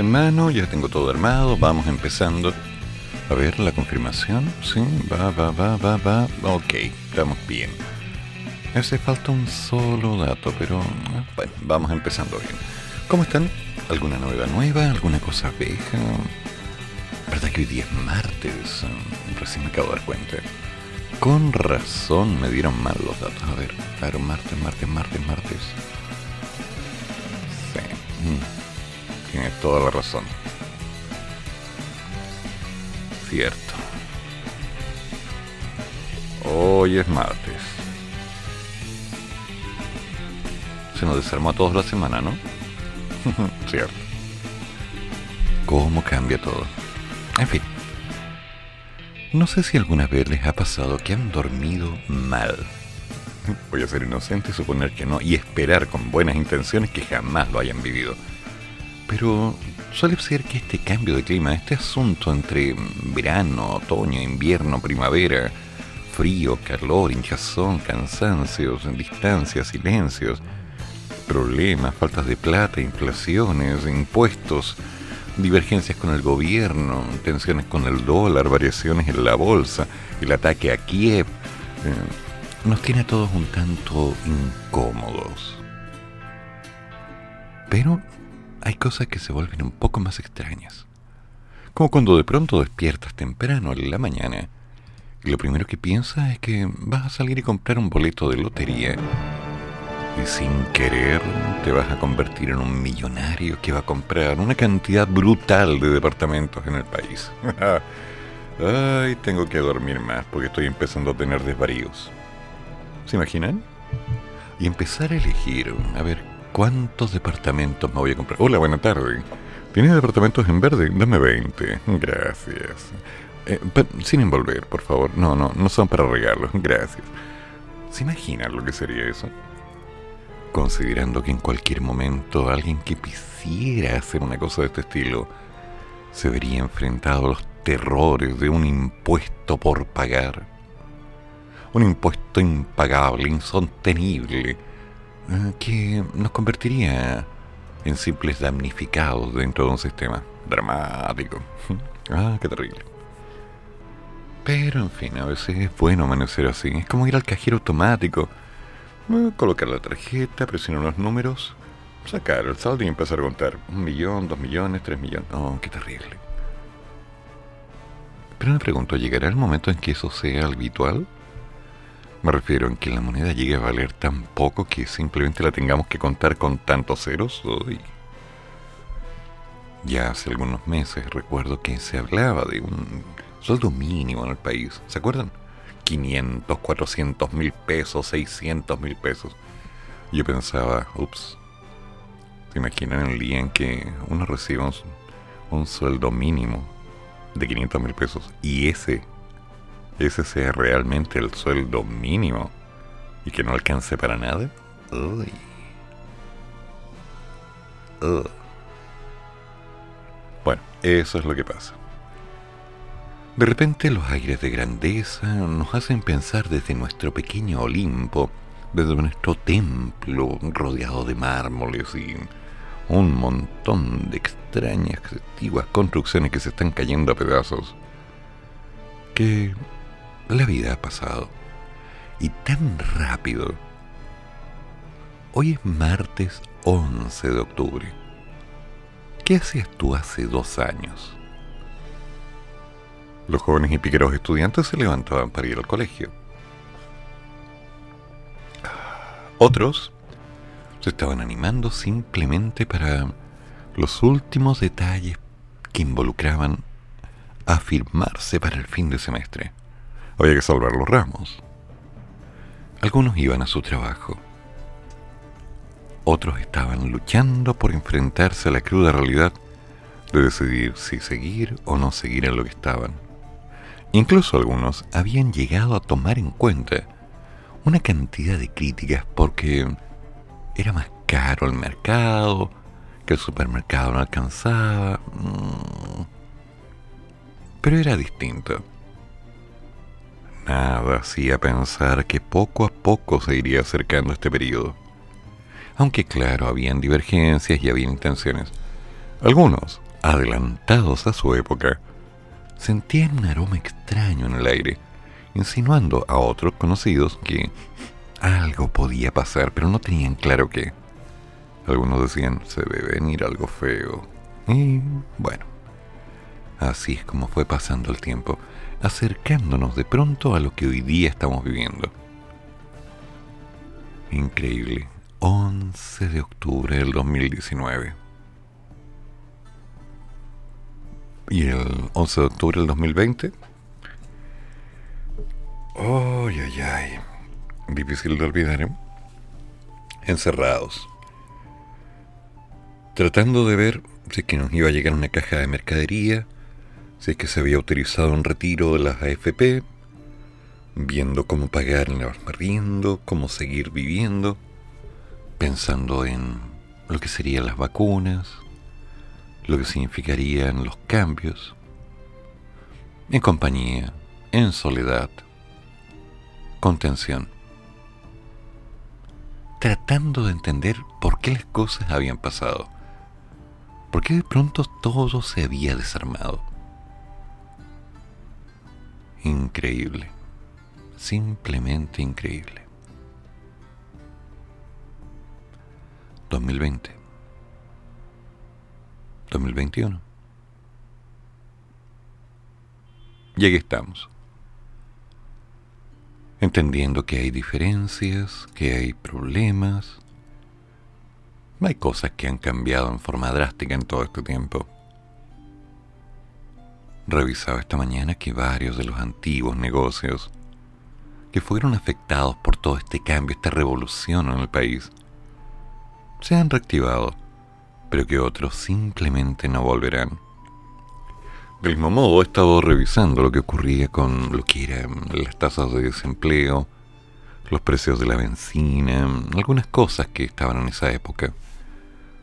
En mano, ya tengo todo armado, vamos empezando. A ver, la confirmación. Sí, va, va, va, va, va. Ok, estamos bien. Hace falta un solo dato, pero bueno, vamos empezando bien. ¿Cómo están? ¿Alguna novedad nueva? ¿Alguna cosa vieja? ¿Verdad que hoy día es martes? Recién me acabo de dar cuenta. Con razón me dieron mal los datos. A ver, claro, martes, martes, martes, martes. Sí, mm, tiene toda la razón cierto. Hoy es martes. Se nos desarmó a todos la semana, ¿no? cierto. ¿Cómo cambia todo? En fin. No sé si alguna vez les ha pasado que han dormido mal. Voy a ser inocente y suponer que no, y esperar con buenas intenciones que jamás lo hayan vivido. Pero suele ser que este cambio de clima, este asunto entre verano, otoño, invierno, primavera, frío, calor, hinchazón, cansancios, distancias, silencios, problemas, faltas de plata, inflaciones, impuestos, divergencias con el gobierno, tensiones con el dólar, variaciones en la bolsa, el ataque a Kiev, eh, nos tiene a todos un tanto incómodos. Pero hay cosas que se vuelven un poco más extrañas. Como cuando de pronto despiertas temprano en la mañana y lo primero que piensas es que vas a salir y comprar un boleto de lotería y sin querer te vas a convertir en un millonario que va a comprar una cantidad brutal de departamentos en el país. Ay, tengo que dormir más porque estoy empezando a tener desvaríos. ¿Se imaginan? Y empezar a elegir, a ver, ¿Cuántos departamentos me voy a comprar? Hola, buena tarde. ¿Tienes departamentos en verde? Dame 20. Gracias. Eh, sin envolver, por favor. No, no, no son para regalos. Gracias. ¿Se imaginan lo que sería eso? Considerando que en cualquier momento alguien que quisiera hacer una cosa de este estilo se vería enfrentado a los terrores de un impuesto por pagar. Un impuesto impagable, insostenible que nos convertiría en simples damnificados dentro de un sistema dramático. Ah, qué terrible. Pero en fin, a veces es bueno amanecer así. Es como ir al cajero automático, eh, colocar la tarjeta, presionar los números, sacar el saldo y empezar a contar. Un millón, dos millones, tres millones. Oh, qué terrible. Pero me pregunto, ¿llegará el momento en que eso sea habitual? Me refiero en que la moneda llegue a valer tan poco que simplemente la tengamos que contar con tantos ceros. hoy. Ya hace algunos meses recuerdo que se hablaba de un sueldo mínimo en el país. ¿Se acuerdan? 500, 400 mil pesos, 600 mil pesos. Yo pensaba, ups, ¿se imaginan el día en que uno recibe un, un sueldo mínimo de 500 mil pesos y ese ese sea realmente el sueldo mínimo y que no alcance para nada. Uy. Bueno, eso es lo que pasa. De repente los aires de grandeza nos hacen pensar desde nuestro pequeño Olimpo, desde nuestro templo rodeado de mármoles y un montón de extrañas antiguas construcciones que se están cayendo a pedazos, que la vida ha pasado. Y tan rápido. Hoy es martes 11 de octubre. ¿Qué hacías tú hace dos años? Los jóvenes y piqueros estudiantes se levantaban para ir al colegio. Otros se estaban animando simplemente para los últimos detalles que involucraban afirmarse para el fin de semestre. Había que salvar los ramos. Algunos iban a su trabajo. Otros estaban luchando por enfrentarse a la cruda realidad de decidir si seguir o no seguir en lo que estaban. Incluso algunos habían llegado a tomar en cuenta una cantidad de críticas porque era más caro el mercado, que el supermercado no alcanzaba. Mm. Pero era distinto. Nada hacía pensar que poco a poco se iría acercando este periodo. Aunque claro, habían divergencias y había intenciones. Algunos, adelantados a su época, sentían un aroma extraño en el aire, insinuando a otros conocidos que algo podía pasar, pero no tenían claro qué. Algunos decían, se debe venir algo feo. Y bueno, así es como fue pasando el tiempo, acercándonos de pronto a lo que hoy día estamos viviendo. Increíble, 11 de octubre del 2019. Y el 11 de octubre del 2020. ¡Ay, ay, ay! Difícil de olvidar, ¿eh? Encerrados tratando de ver si que nos iba a llegar una caja de mercadería, si es que se había utilizado un retiro de las AFP, viendo cómo pagar en la riendo, cómo seguir viviendo, pensando en lo que serían las vacunas, lo que significarían los cambios, en compañía, en soledad, contención, tratando de entender por qué las cosas habían pasado ¿Por qué de pronto todo se había desarmado? Increíble. Simplemente increíble. 2020. 2021. Y aquí estamos. Entendiendo que hay diferencias, que hay problemas, hay cosas que han cambiado en forma drástica en todo este tiempo. Revisaba esta mañana que varios de los antiguos negocios que fueron afectados por todo este cambio, esta revolución en el país, se han reactivado, pero que otros simplemente no volverán. Del mismo modo, he estado revisando lo que ocurría con lo que eran las tasas de desempleo, los precios de la benzina, algunas cosas que estaban en esa época.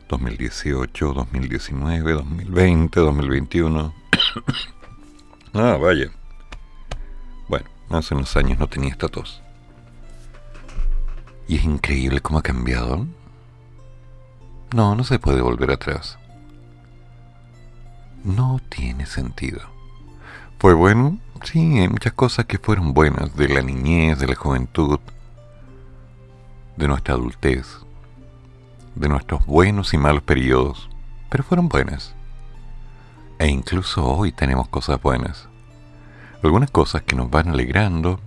2018, 2019, 2020, 2021. Ah, vaya. Bueno, hace unos años no tenía esta tos. Y es increíble cómo ha cambiado. No, no se puede volver atrás. No tiene sentido. ¿Fue bueno? Sí, hay muchas cosas que fueron buenas, de la niñez, de la juventud, de nuestra adultez de nuestros buenos y malos periodos, pero fueron buenas. E incluso hoy tenemos cosas buenas. Algunas cosas que nos van alegrando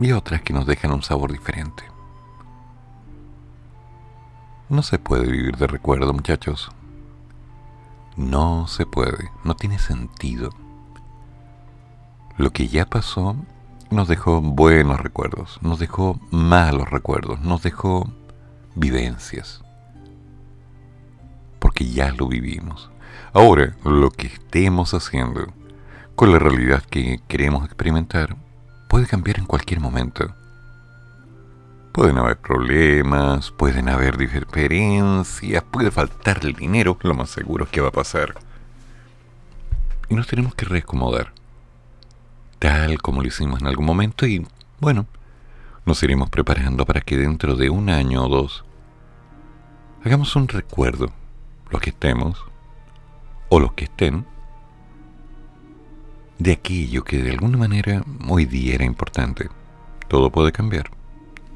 y otras que nos dejan un sabor diferente. No se puede vivir de recuerdo, muchachos. No se puede, no tiene sentido. Lo que ya pasó nos dejó buenos recuerdos, nos dejó malos recuerdos, nos dejó vivencias. Porque ya lo vivimos. Ahora, lo que estemos haciendo con la realidad que queremos experimentar puede cambiar en cualquier momento. Pueden haber problemas, pueden haber diferencias, puede faltar el dinero, lo más seguro es que va a pasar. Y nos tenemos que reacomodar, tal como lo hicimos en algún momento y, bueno, nos iremos preparando para que dentro de un año o dos hagamos un recuerdo, los que estemos o los que estén, de aquello que de alguna manera hoy día era importante. Todo puede cambiar,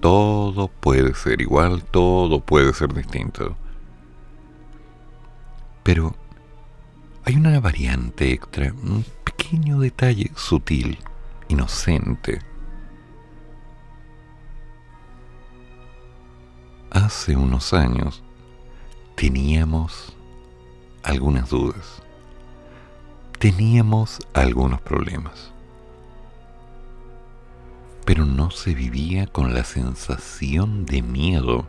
todo puede ser igual, todo puede ser distinto. Pero hay una variante extra, un pequeño detalle sutil, inocente, hace unos años teníamos algunas dudas, teníamos algunos problemas, pero no se vivía con la sensación de miedo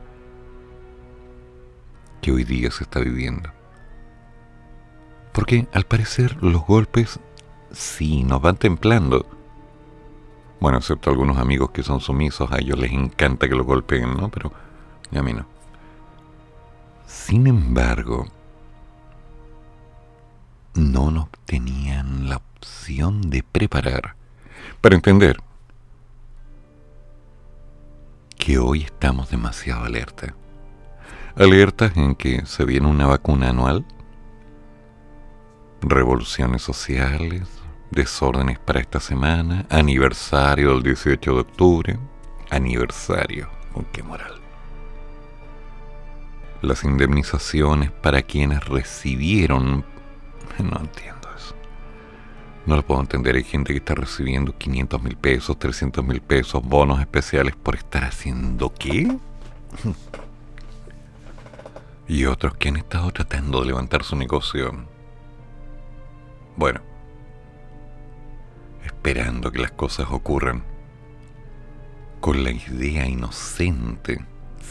que hoy día se está viviendo. Porque al parecer los golpes sí nos van templando. Bueno, excepto algunos amigos que son sumisos, a ellos les encanta que los golpeen, ¿no? Pero a mí no. Sin embargo, no nos tenían la opción de preparar para entender que hoy estamos demasiado alerta. Alertas en que se viene una vacuna anual, revoluciones sociales, desórdenes para esta semana, aniversario del 18 de octubre, aniversario, con qué moral. Las indemnizaciones para quienes recibieron, no entiendo eso. No lo puedo entender, hay gente que está recibiendo 500 mil pesos, 300 mil pesos, bonos especiales por estar haciendo qué? y otros que han estado tratando de levantar su negocio. Bueno, esperando que las cosas ocurran con la idea inocente,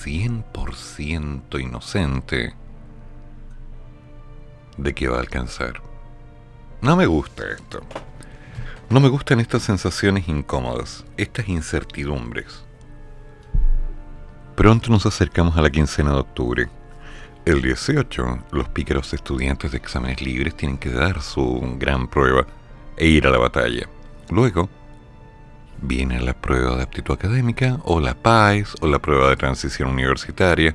100% inocente, de que va a alcanzar. No me gusta esto. No me gustan estas sensaciones incómodas, estas incertidumbres. Pronto nos acercamos a la quincena de octubre. El 18, los pícaros estudiantes de exámenes libres tienen que dar su gran prueba e ir a la batalla. Luego, viene la prueba de aptitud académica, o la PAES, o la prueba de transición universitaria,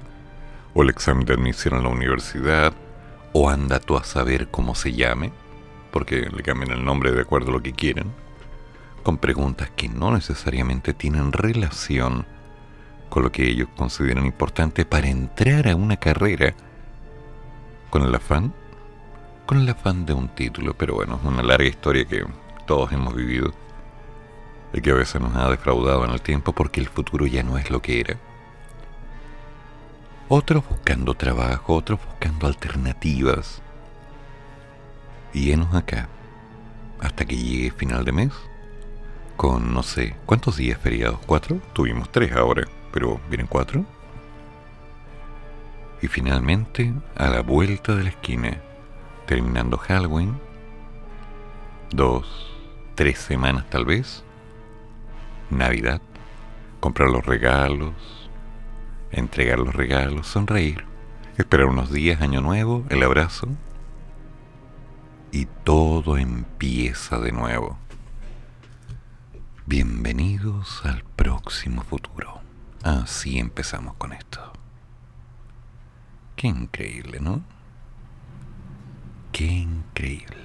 o el examen de admisión a la universidad, o anda tú a saber cómo se llame, porque le cambian el nombre de acuerdo a lo que quieren, con preguntas que no necesariamente tienen relación con lo que ellos consideran importante para entrar a una carrera con el afán, con el afán de un título, pero bueno, es una larga historia que todos hemos vivido y que a veces nos ha defraudado en el tiempo porque el futuro ya no es lo que era. Otros buscando trabajo, otros buscando alternativas. Y enos acá, hasta que llegue final de mes, con no sé, ¿cuántos días feriados? ¿Cuatro? Tuvimos tres ahora, pero vienen cuatro. Y finalmente, a la vuelta de la esquina, terminando Halloween, dos, tres semanas tal vez, Navidad, comprar los regalos, entregar los regalos, sonreír, esperar unos días, año nuevo, el abrazo, y todo empieza de nuevo. Bienvenidos al próximo futuro. Así empezamos con esto. Qué increíble, ¿no? Qué increíble.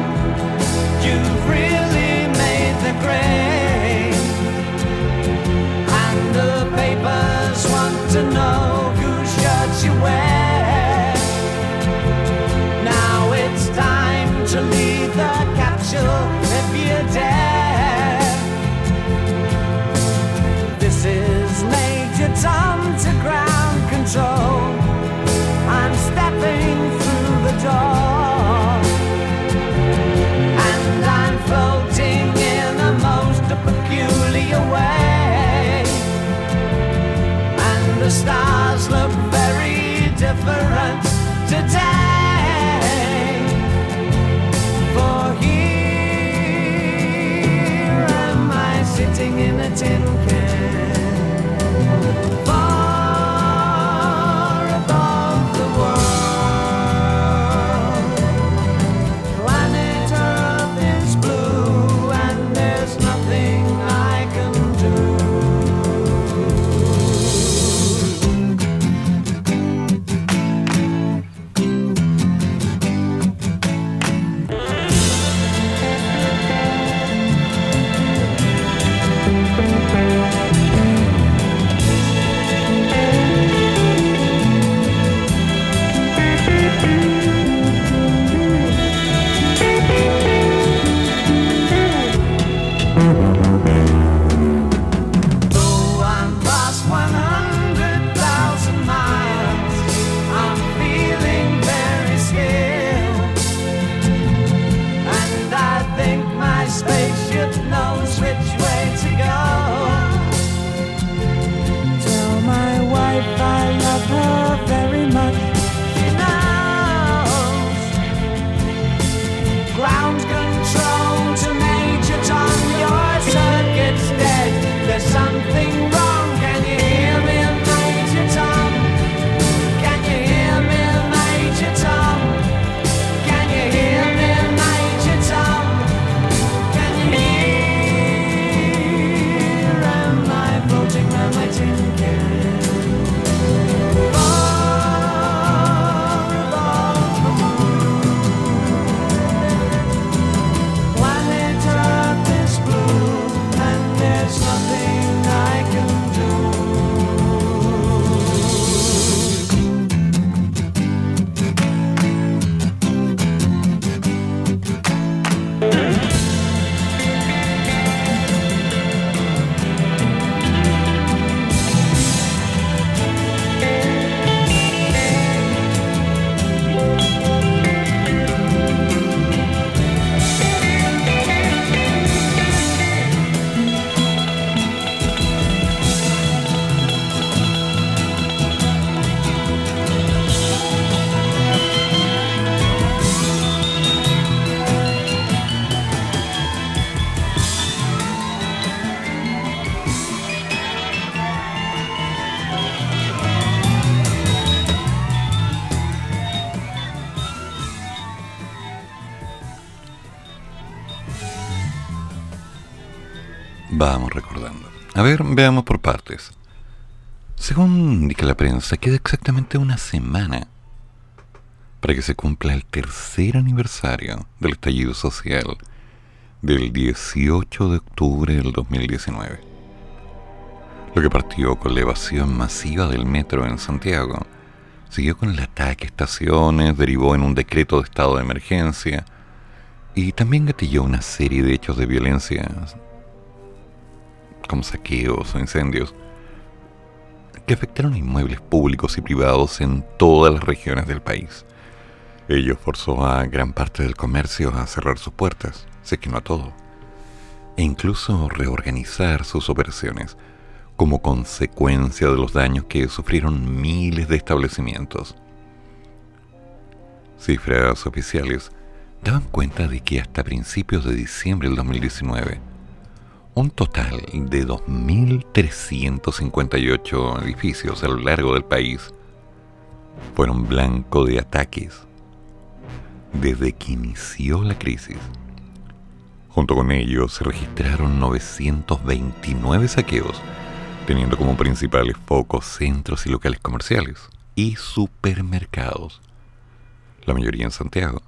different today. For here am I sitting in a tin can. Veamos por partes. Según indica la prensa, queda exactamente una semana para que se cumpla el tercer aniversario del estallido social del 18 de octubre del 2019. Lo que partió con la evasión masiva del metro en Santiago, siguió con el ataque a estaciones, derivó en un decreto de estado de emergencia y también gatilló una serie de hechos de violencia como saqueos o incendios, que afectaron inmuebles públicos y privados en todas las regiones del país. Ello forzó a gran parte del comercio a cerrar sus puertas, es que no a todo, e incluso reorganizar sus operaciones como consecuencia de los daños que sufrieron miles de establecimientos. Cifras oficiales daban cuenta de que hasta principios de diciembre del 2019, un total de 2.358 edificios a lo largo del país fueron blanco de ataques desde que inició la crisis. Junto con ellos se registraron 929 saqueos, teniendo como principales focos centros y locales comerciales y supermercados. La mayoría en Santiago,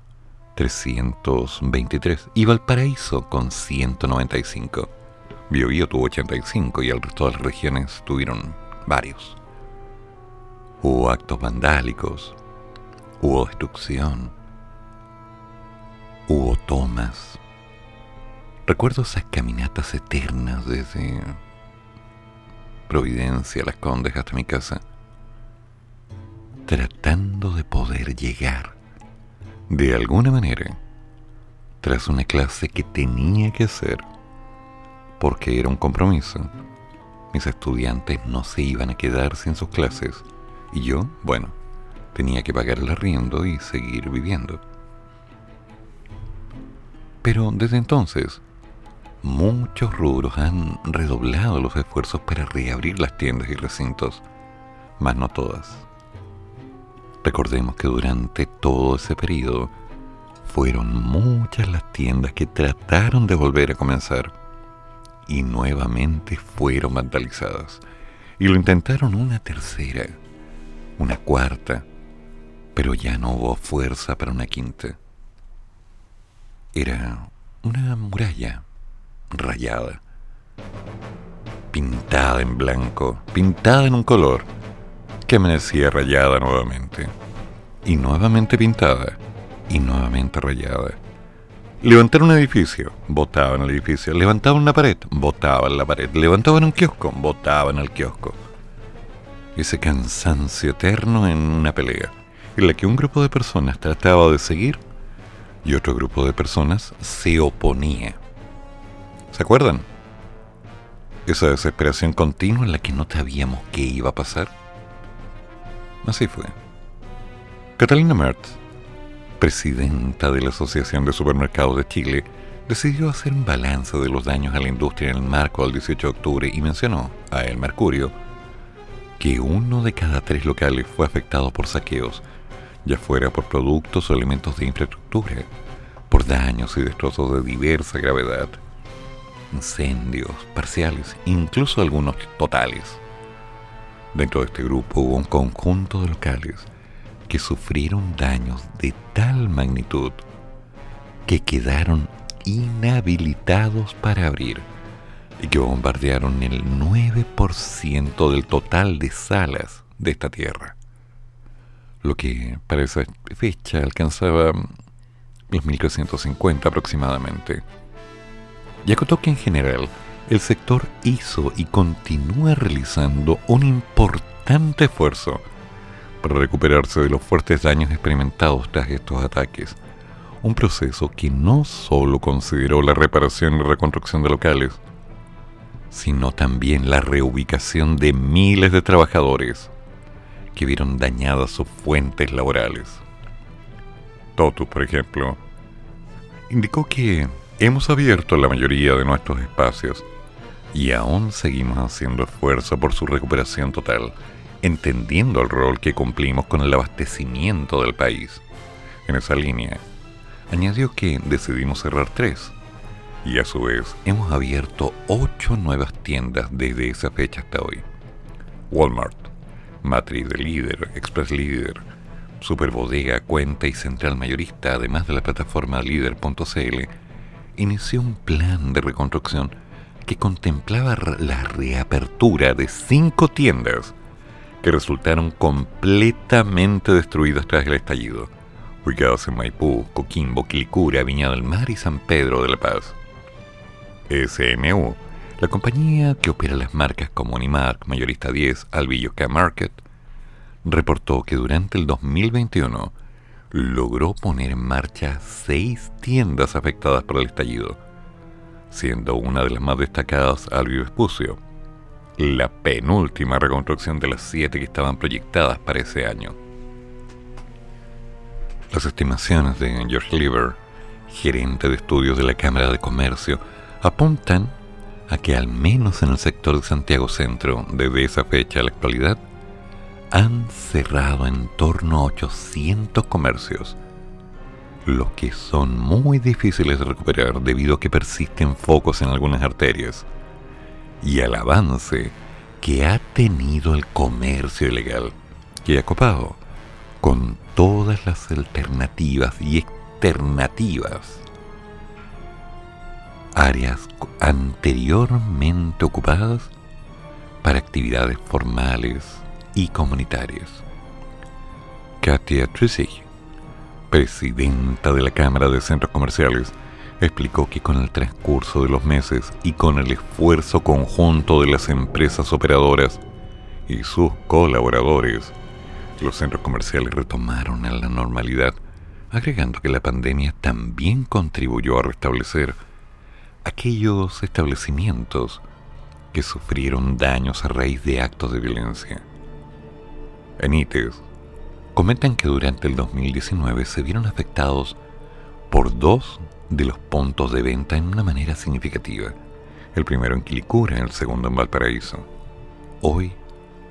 323, y Valparaíso con 195. Biobío tuvo 85 y el resto de las regiones tuvieron varios. Hubo actos vandálicos, hubo destrucción, hubo tomas. Recuerdo esas caminatas eternas desde Providencia, Las Condes hasta mi casa, tratando de poder llegar de alguna manera tras una clase que tenía que hacer porque era un compromiso. Mis estudiantes no se iban a quedar sin sus clases y yo, bueno, tenía que pagar el arriendo y seguir viviendo. Pero desde entonces muchos rubros han redoblado los esfuerzos para reabrir las tiendas y recintos, mas no todas. Recordemos que durante todo ese periodo fueron muchas las tiendas que trataron de volver a comenzar y nuevamente fueron vandalizadas. Y lo intentaron una tercera, una cuarta, pero ya no hubo fuerza para una quinta. Era una muralla rayada, pintada en blanco, pintada en un color que amanecía rayada nuevamente, y nuevamente pintada, y nuevamente rayada. Levantaron un edificio, botaban el edificio. Levantaban una pared, botaban la pared. Levantaban un kiosco, botaban el kiosco. Ese cansancio eterno en una pelea, en la que un grupo de personas trataba de seguir y otro grupo de personas se oponía. ¿Se acuerdan? Esa desesperación continua en la que no sabíamos qué iba a pasar. Así fue. Catalina Mertz, presidenta de la Asociación de Supermercados de Chile, decidió hacer un balance de los daños a la industria en el marco del 18 de octubre y mencionó a El Mercurio que uno de cada tres locales fue afectado por saqueos, ya fuera por productos o elementos de infraestructura, por daños y destrozos de diversa gravedad, incendios parciales, incluso algunos totales. Dentro de este grupo hubo un conjunto de locales que sufrieron daños de tal magnitud que quedaron inhabilitados para abrir y que bombardearon el 9% del total de salas de esta tierra, lo que para esa fecha alcanzaba los 1350 aproximadamente. Y acotó que en general el sector hizo y continúa realizando un importante esfuerzo para recuperarse de los fuertes daños experimentados tras estos ataques. Un proceso que no solo consideró la reparación y reconstrucción de locales, sino también la reubicación de miles de trabajadores que vieron dañadas sus fuentes laborales. Totus, por ejemplo, indicó que hemos abierto la mayoría de nuestros espacios y aún seguimos haciendo esfuerzo por su recuperación total, entendiendo el rol que cumplimos con el abastecimiento del país. En esa línea, añadió que decidimos cerrar tres, y a su vez hemos abierto ocho nuevas tiendas desde esa fecha hasta hoy. Walmart, Matriz de Líder, Express Líder, Superbodega, Cuenta y Central Mayorista, además de la plataforma líder.cl, inició un plan de reconstrucción que contemplaba la reapertura de cinco tiendas que resultaron completamente destruidas tras el estallido, ubicadas en Maipú, Coquimbo, Quilicura, Viña del Mar y San Pedro de la Paz. SMU, la compañía que opera las marcas como Unimark, Mayorista 10, Albillo K-Market, reportó que durante el 2021 logró poner en marcha seis tiendas afectadas por el estallido, siendo una de las más destacadas Albio Vespucio, la penúltima reconstrucción de las siete que estaban proyectadas para ese año. Las estimaciones de George Lieber, gerente de estudios de la Cámara de Comercio, apuntan a que al menos en el sector de Santiago Centro, desde esa fecha a la actualidad, han cerrado en torno a 800 comercios, los que son muy difíciles de recuperar debido a que persisten focos en algunas arterias y al avance que ha tenido el comercio ilegal, que ha copado con todas las alternativas y externativas áreas anteriormente ocupadas para actividades formales y comunitarias. Katia Trissig, presidenta de la Cámara de Centros Comerciales, explicó que con el transcurso de los meses y con el esfuerzo conjunto de las empresas operadoras y sus colaboradores, los centros comerciales retomaron a la normalidad, agregando que la pandemia también contribuyó a restablecer aquellos establecimientos que sufrieron daños a raíz de actos de violencia. En ITES, comentan que durante el 2019 se vieron afectados por dos de los puntos de venta en una manera significativa. El primero en Quilicura, el segundo en Valparaíso. Hoy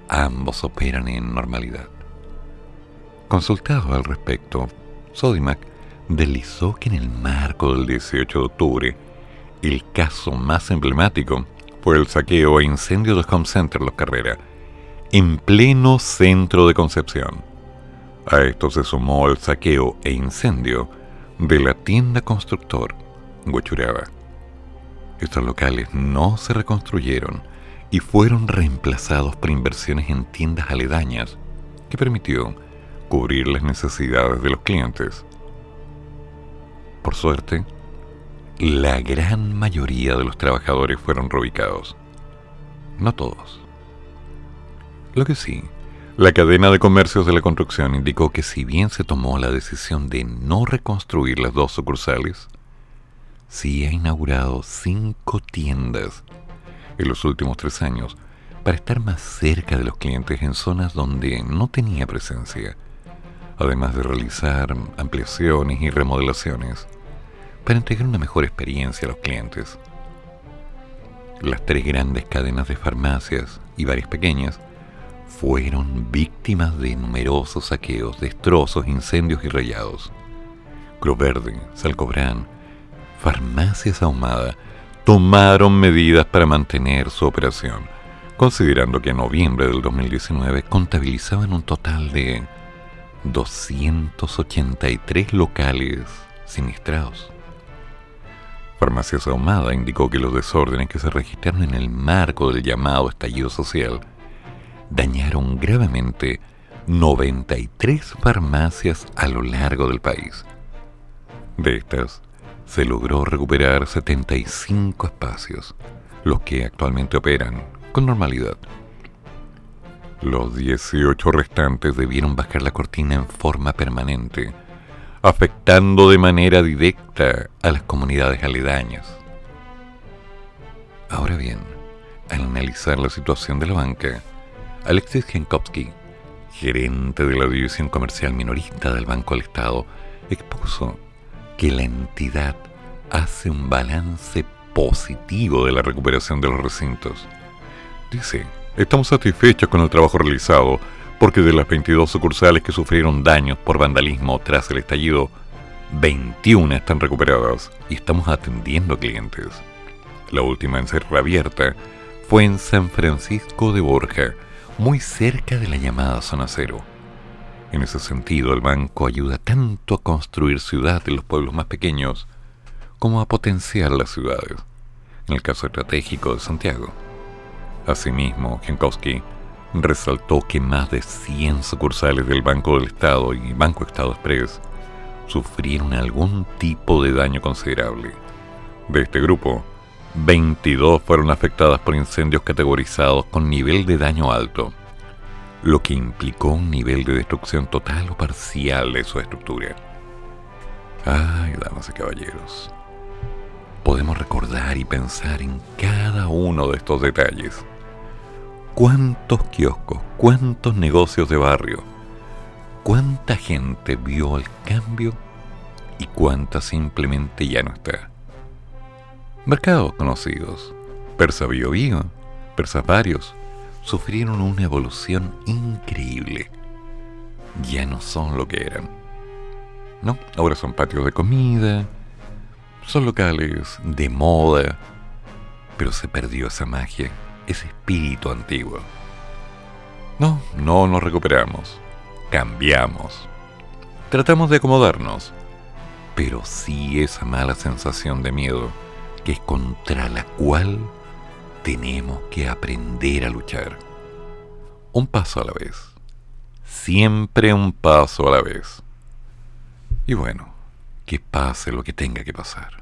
ambos operan en normalidad. Consultado al respecto, Sodimac deslizó que en el marco del 18 de octubre, el caso más emblemático fue el saqueo e incendio del Home Center Los Carreras, en pleno centro de Concepción. A esto se sumó el saqueo e incendio de la tienda constructor Huachuraba. Estos locales no se reconstruyeron y fueron reemplazados por inversiones en tiendas aledañas que permitió cubrir las necesidades de los clientes. Por suerte, la gran mayoría de los trabajadores fueron reubicados. No todos. Lo que sí, la cadena de comercios de la construcción indicó que si bien se tomó la decisión de no reconstruir las dos sucursales, sí ha inaugurado cinco tiendas en los últimos tres años para estar más cerca de los clientes en zonas donde no tenía presencia, además de realizar ampliaciones y remodelaciones para entregar una mejor experiencia a los clientes. Las tres grandes cadenas de farmacias y varias pequeñas fueron víctimas de numerosos saqueos, destrozos, incendios y rayados. Cruz Verde, Salcobrán, Farmacias Ahumada tomaron medidas para mantener su operación, considerando que en noviembre del 2019 contabilizaban un total de 283 locales siniestrados. Farmacias Ahumada indicó que los desórdenes que se registraron en el marco del llamado estallido social dañaron gravemente 93 farmacias a lo largo del país. De estas, se logró recuperar 75 espacios, los que actualmente operan con normalidad. Los 18 restantes debieron bajar la cortina en forma permanente, afectando de manera directa a las comunidades aledañas. Ahora bien, al analizar la situación de la banca, Alexis Jankowski, gerente de la división comercial minorista del Banco del Estado, expuso que la entidad hace un balance positivo de la recuperación de los recintos. Dice, estamos satisfechos con el trabajo realizado porque de las 22 sucursales que sufrieron daños por vandalismo tras el estallido, 21 están recuperadas y estamos atendiendo clientes. La última en ser reabierta fue en San Francisco de Borja, muy cerca de la llamada zona cero. En ese sentido, el banco ayuda tanto a construir ciudad en los pueblos más pequeños como a potenciar las ciudades, en el caso estratégico de Santiago. Asimismo, Jankowski resaltó que más de 100 sucursales del Banco del Estado y Banco Estado Express sufrieron algún tipo de daño considerable. De este grupo, 22 fueron afectadas por incendios categorizados con nivel de daño alto, lo que implicó un nivel de destrucción total o parcial de su estructura. Ay, damas y caballeros, podemos recordar y pensar en cada uno de estos detalles. ¿Cuántos kioscos, cuántos negocios de barrio, cuánta gente vio el cambio y cuánta simplemente ya no está? Mercados conocidos, Persa Bio Bio, Persas varios, sufrieron una evolución increíble. Ya no son lo que eran. ¿No? Ahora son patios de comida, son locales de moda, pero se perdió esa magia, ese espíritu antiguo. No, no nos recuperamos, cambiamos. Tratamos de acomodarnos, pero sí esa mala sensación de miedo que es contra la cual tenemos que aprender a luchar. Un paso a la vez. Siempre un paso a la vez. Y bueno, que pase lo que tenga que pasar.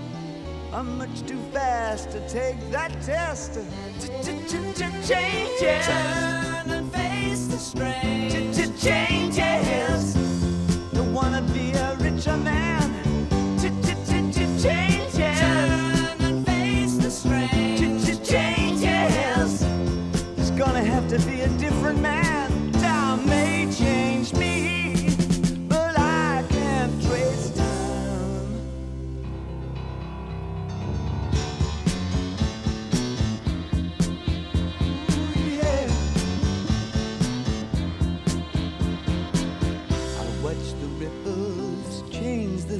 I'm much too fast to take that test. Changes. Turn and face the strain. Changes. Don't wanna be a richer man. Changes. Turn and face the strain. Changes. It's gonna have to be a different man.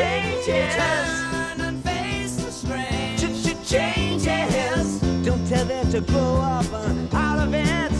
Changes. Turn and face the strain. Changes. Don't tell them to grow up uh, out of it.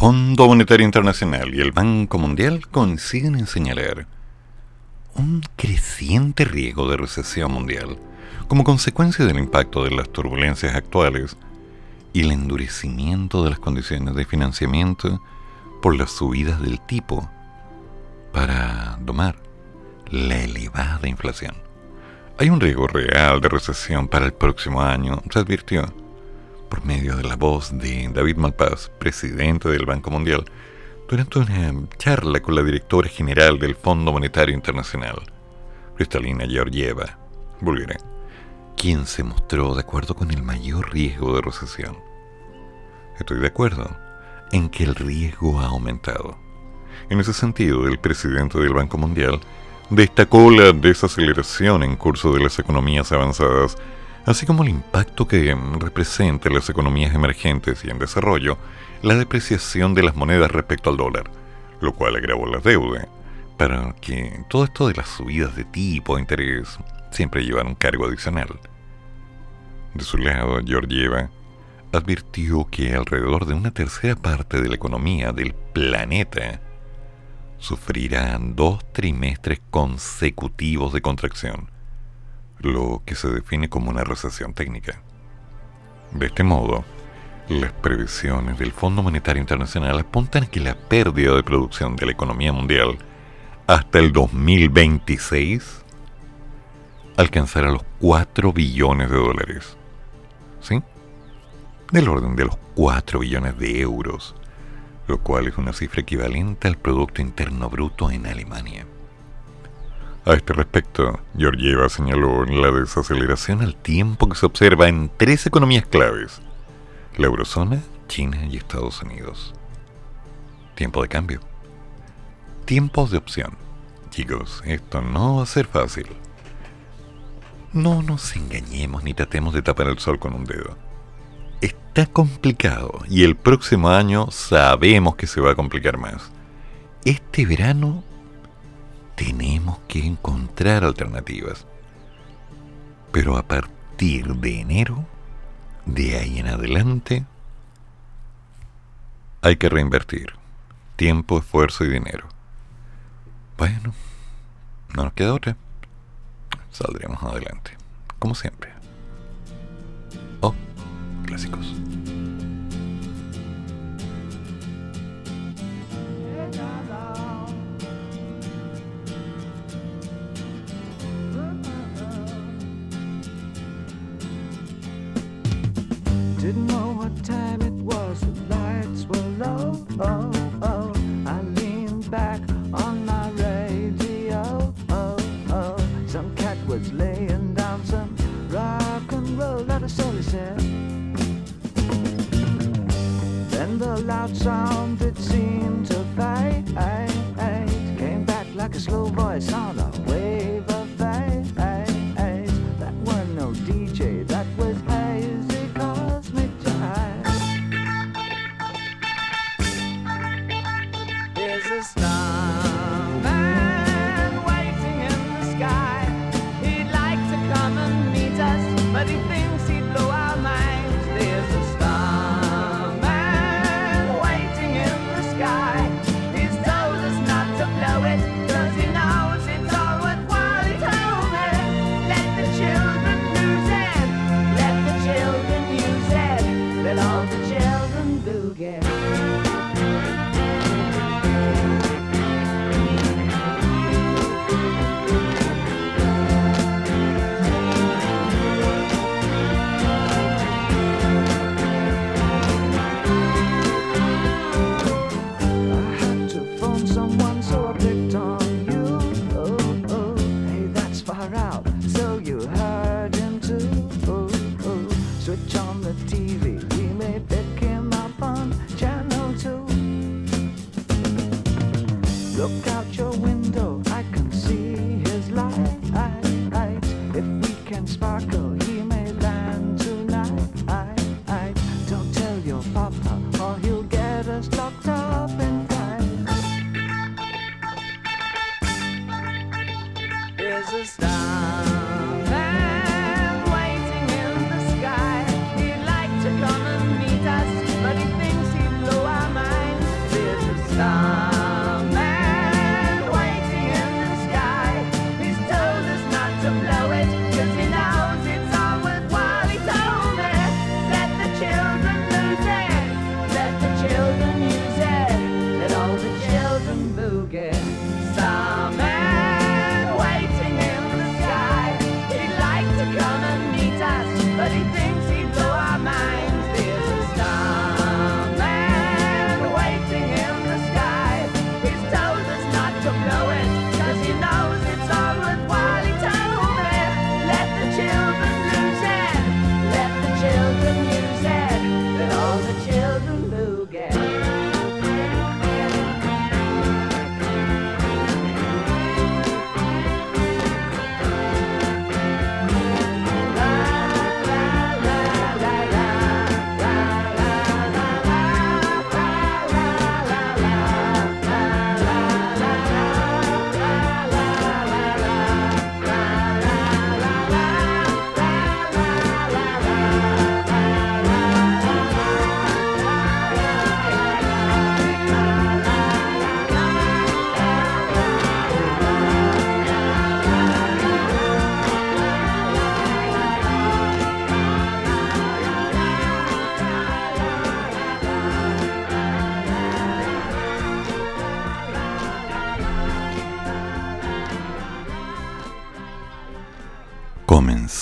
Fondo Monetario Internacional y el Banco Mundial coinciden en señalar un creciente riesgo de recesión mundial como consecuencia del impacto de las turbulencias actuales y el endurecimiento de las condiciones de financiamiento por las subidas del tipo para domar la elevada inflación. Hay un riesgo real de recesión para el próximo año, se advirtió por medio de la voz de David Malpass, presidente del Banco Mundial, durante una charla con la directora general del Fondo Monetario Internacional, Cristalina Georgieva, búlgara, quien se mostró de acuerdo con el mayor riesgo de recesión. Estoy de acuerdo en que el riesgo ha aumentado. En ese sentido, el presidente del Banco Mundial destacó la desaceleración en curso de las economías avanzadas así como el impacto que representa en las economías emergentes y en desarrollo la depreciación de las monedas respecto al dólar, lo cual agravó la deuda, para que todo esto de las subidas de tipo de interés siempre llevan un cargo adicional. De su lado, Georgieva advirtió que alrededor de una tercera parte de la economía del planeta sufrirá dos trimestres consecutivos de contracción lo que se define como una recesión técnica. De este modo, las previsiones del Fondo Monetario Internacional apuntan a que la pérdida de producción de la economía mundial hasta el 2026 alcanzará los 4 billones de dólares. ¿Sí? Del orden de los 4 billones de euros, lo cual es una cifra equivalente al Producto Interno Bruto en Alemania. A este respecto, Georgieva señaló la desaceleración al tiempo que se observa en tres economías claves, la eurozona, China y Estados Unidos. Tiempo de cambio. Tiempos de opción. Chicos, esto no va a ser fácil. No nos engañemos ni tratemos de tapar el sol con un dedo. Está complicado y el próximo año sabemos que se va a complicar más. Este verano tenemos que encontrar alternativas. Pero a partir de enero, de ahí en adelante, hay que reinvertir tiempo, esfuerzo y dinero. Bueno, no nos queda otra. Saldremos adelante, como siempre. Oh, clásicos. Didn't know what time it was, the lights were low. Oh, oh. I leaned back on my radio. Oh, oh. Some cat was laying down some rock and roll, that all he said. Then the loud sound it seemed to fade. Came back like a slow voice on a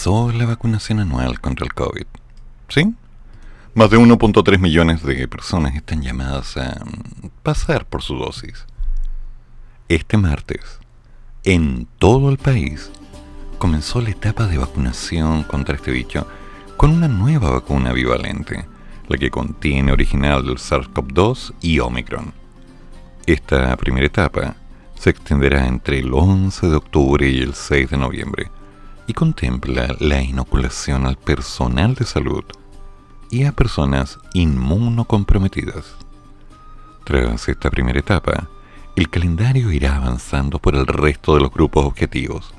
La vacunación anual contra el COVID. ¿Sí? Más de 1.3 millones de personas están llamadas a mm, pasar por su dosis. Este martes, en todo el país, comenzó la etapa de vacunación contra este bicho con una nueva vacuna bivalente, la que contiene original del SARS-CoV-2 y Omicron. Esta primera etapa se extenderá entre el 11 de octubre y el 6 de noviembre y contempla la inoculación al personal de salud y a personas inmunocomprometidas. Tras esta primera etapa, el calendario irá avanzando por el resto de los grupos objetivos,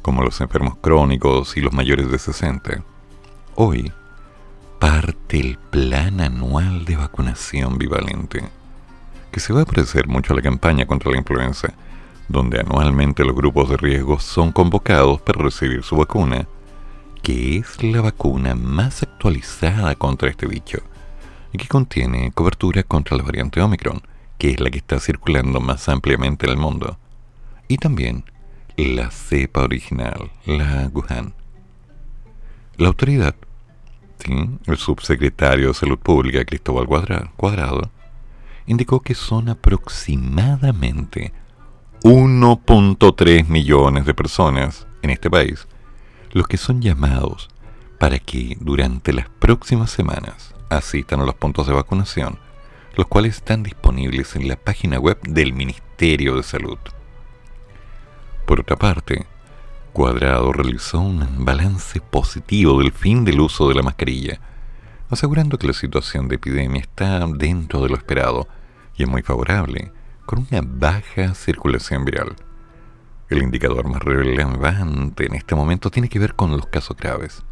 como los enfermos crónicos y los mayores de 60. Hoy parte el plan anual de vacunación bivalente, que se va a parecer mucho a la campaña contra la influenza, donde anualmente los grupos de riesgo son convocados para recibir su vacuna, que es la vacuna más actualizada contra este bicho y que contiene cobertura contra la variante Omicron, que es la que está circulando más ampliamente en el mundo, y también la cepa original, la Wuhan. La autoridad, el subsecretario de Salud Pública, Cristóbal Cuadrado, indicó que son aproximadamente 1.3 millones de personas en este país los que son llamados para que durante las próximas semanas asistan a los puntos de vacunación, los cuales están disponibles en la página web del Ministerio de Salud. Por otra parte, Cuadrado realizó un balance positivo del fin del uso de la mascarilla, asegurando que la situación de epidemia está dentro de lo esperado y es muy favorable, con una baja circulación viral. El indicador más relevante en este momento tiene que ver con los casos graves.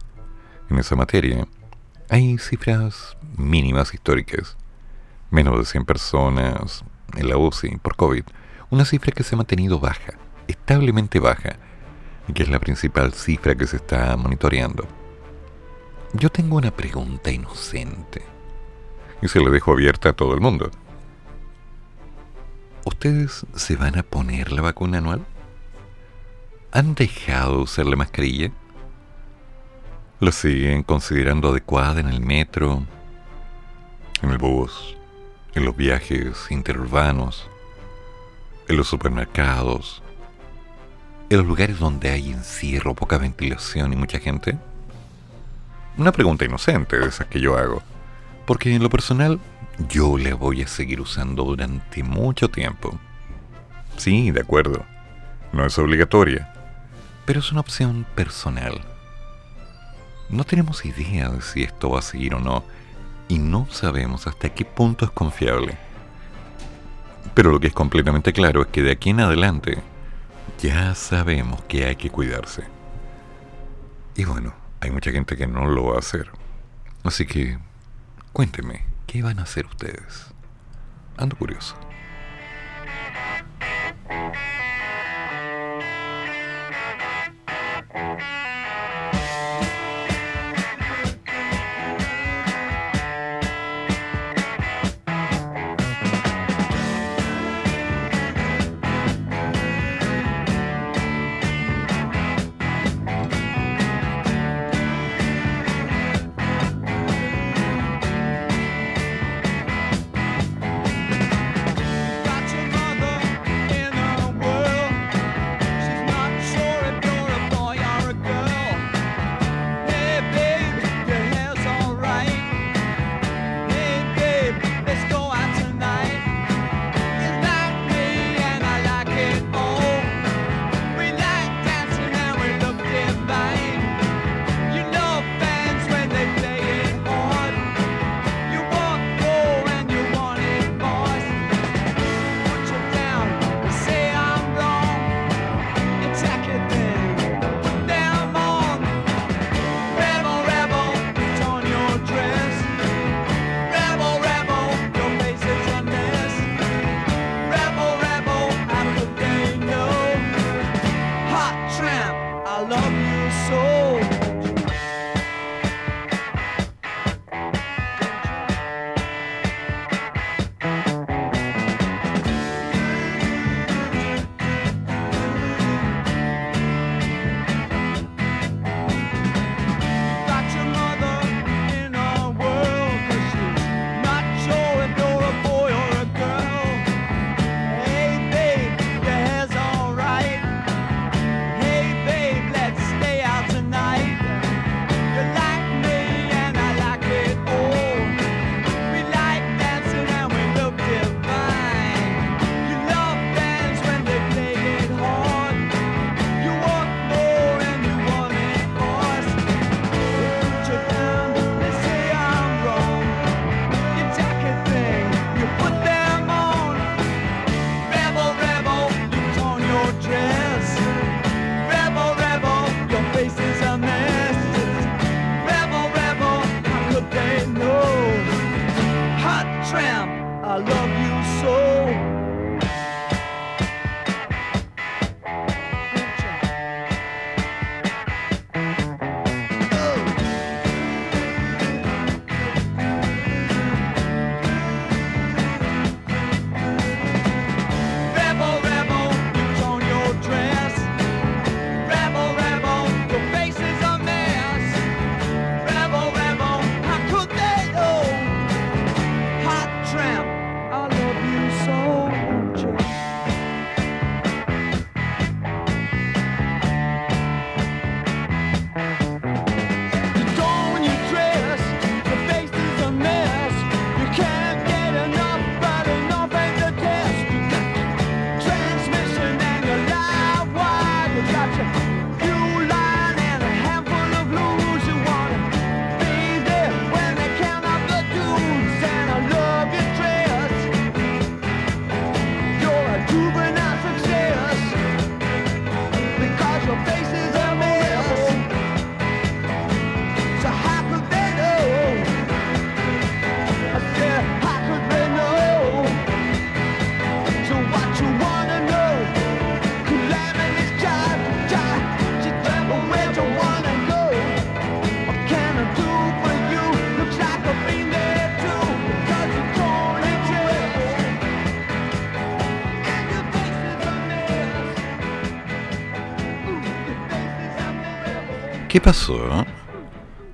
En esa materia, hay cifras mínimas históricas. Menos de 100 personas en la UCI por COVID. Una cifra que se ha mantenido baja, establemente baja, y que es la principal cifra que se está monitoreando. Yo tengo una pregunta inocente, y se la dejo abierta a todo el mundo. ¿Ustedes se van a poner la vacuna anual? ¿Han dejado de usar la mascarilla? ¿La siguen considerando adecuada en el metro, en el bus, en los viajes interurbanos, en los supermercados, en los lugares donde hay encierro, poca ventilación y mucha gente? Una pregunta inocente de esas que yo hago, porque en lo personal yo la voy a seguir usando durante mucho tiempo. Sí, de acuerdo. No es obligatoria, pero es una opción personal. No tenemos idea de si esto va a seguir o no, y no sabemos hasta qué punto es confiable. Pero lo que es completamente claro es que de aquí en adelante ya sabemos que hay que cuidarse. Y bueno, hay mucha gente que no lo va a hacer. Así que, cuénteme, ¿Qué van a hacer ustedes? Ando curioso.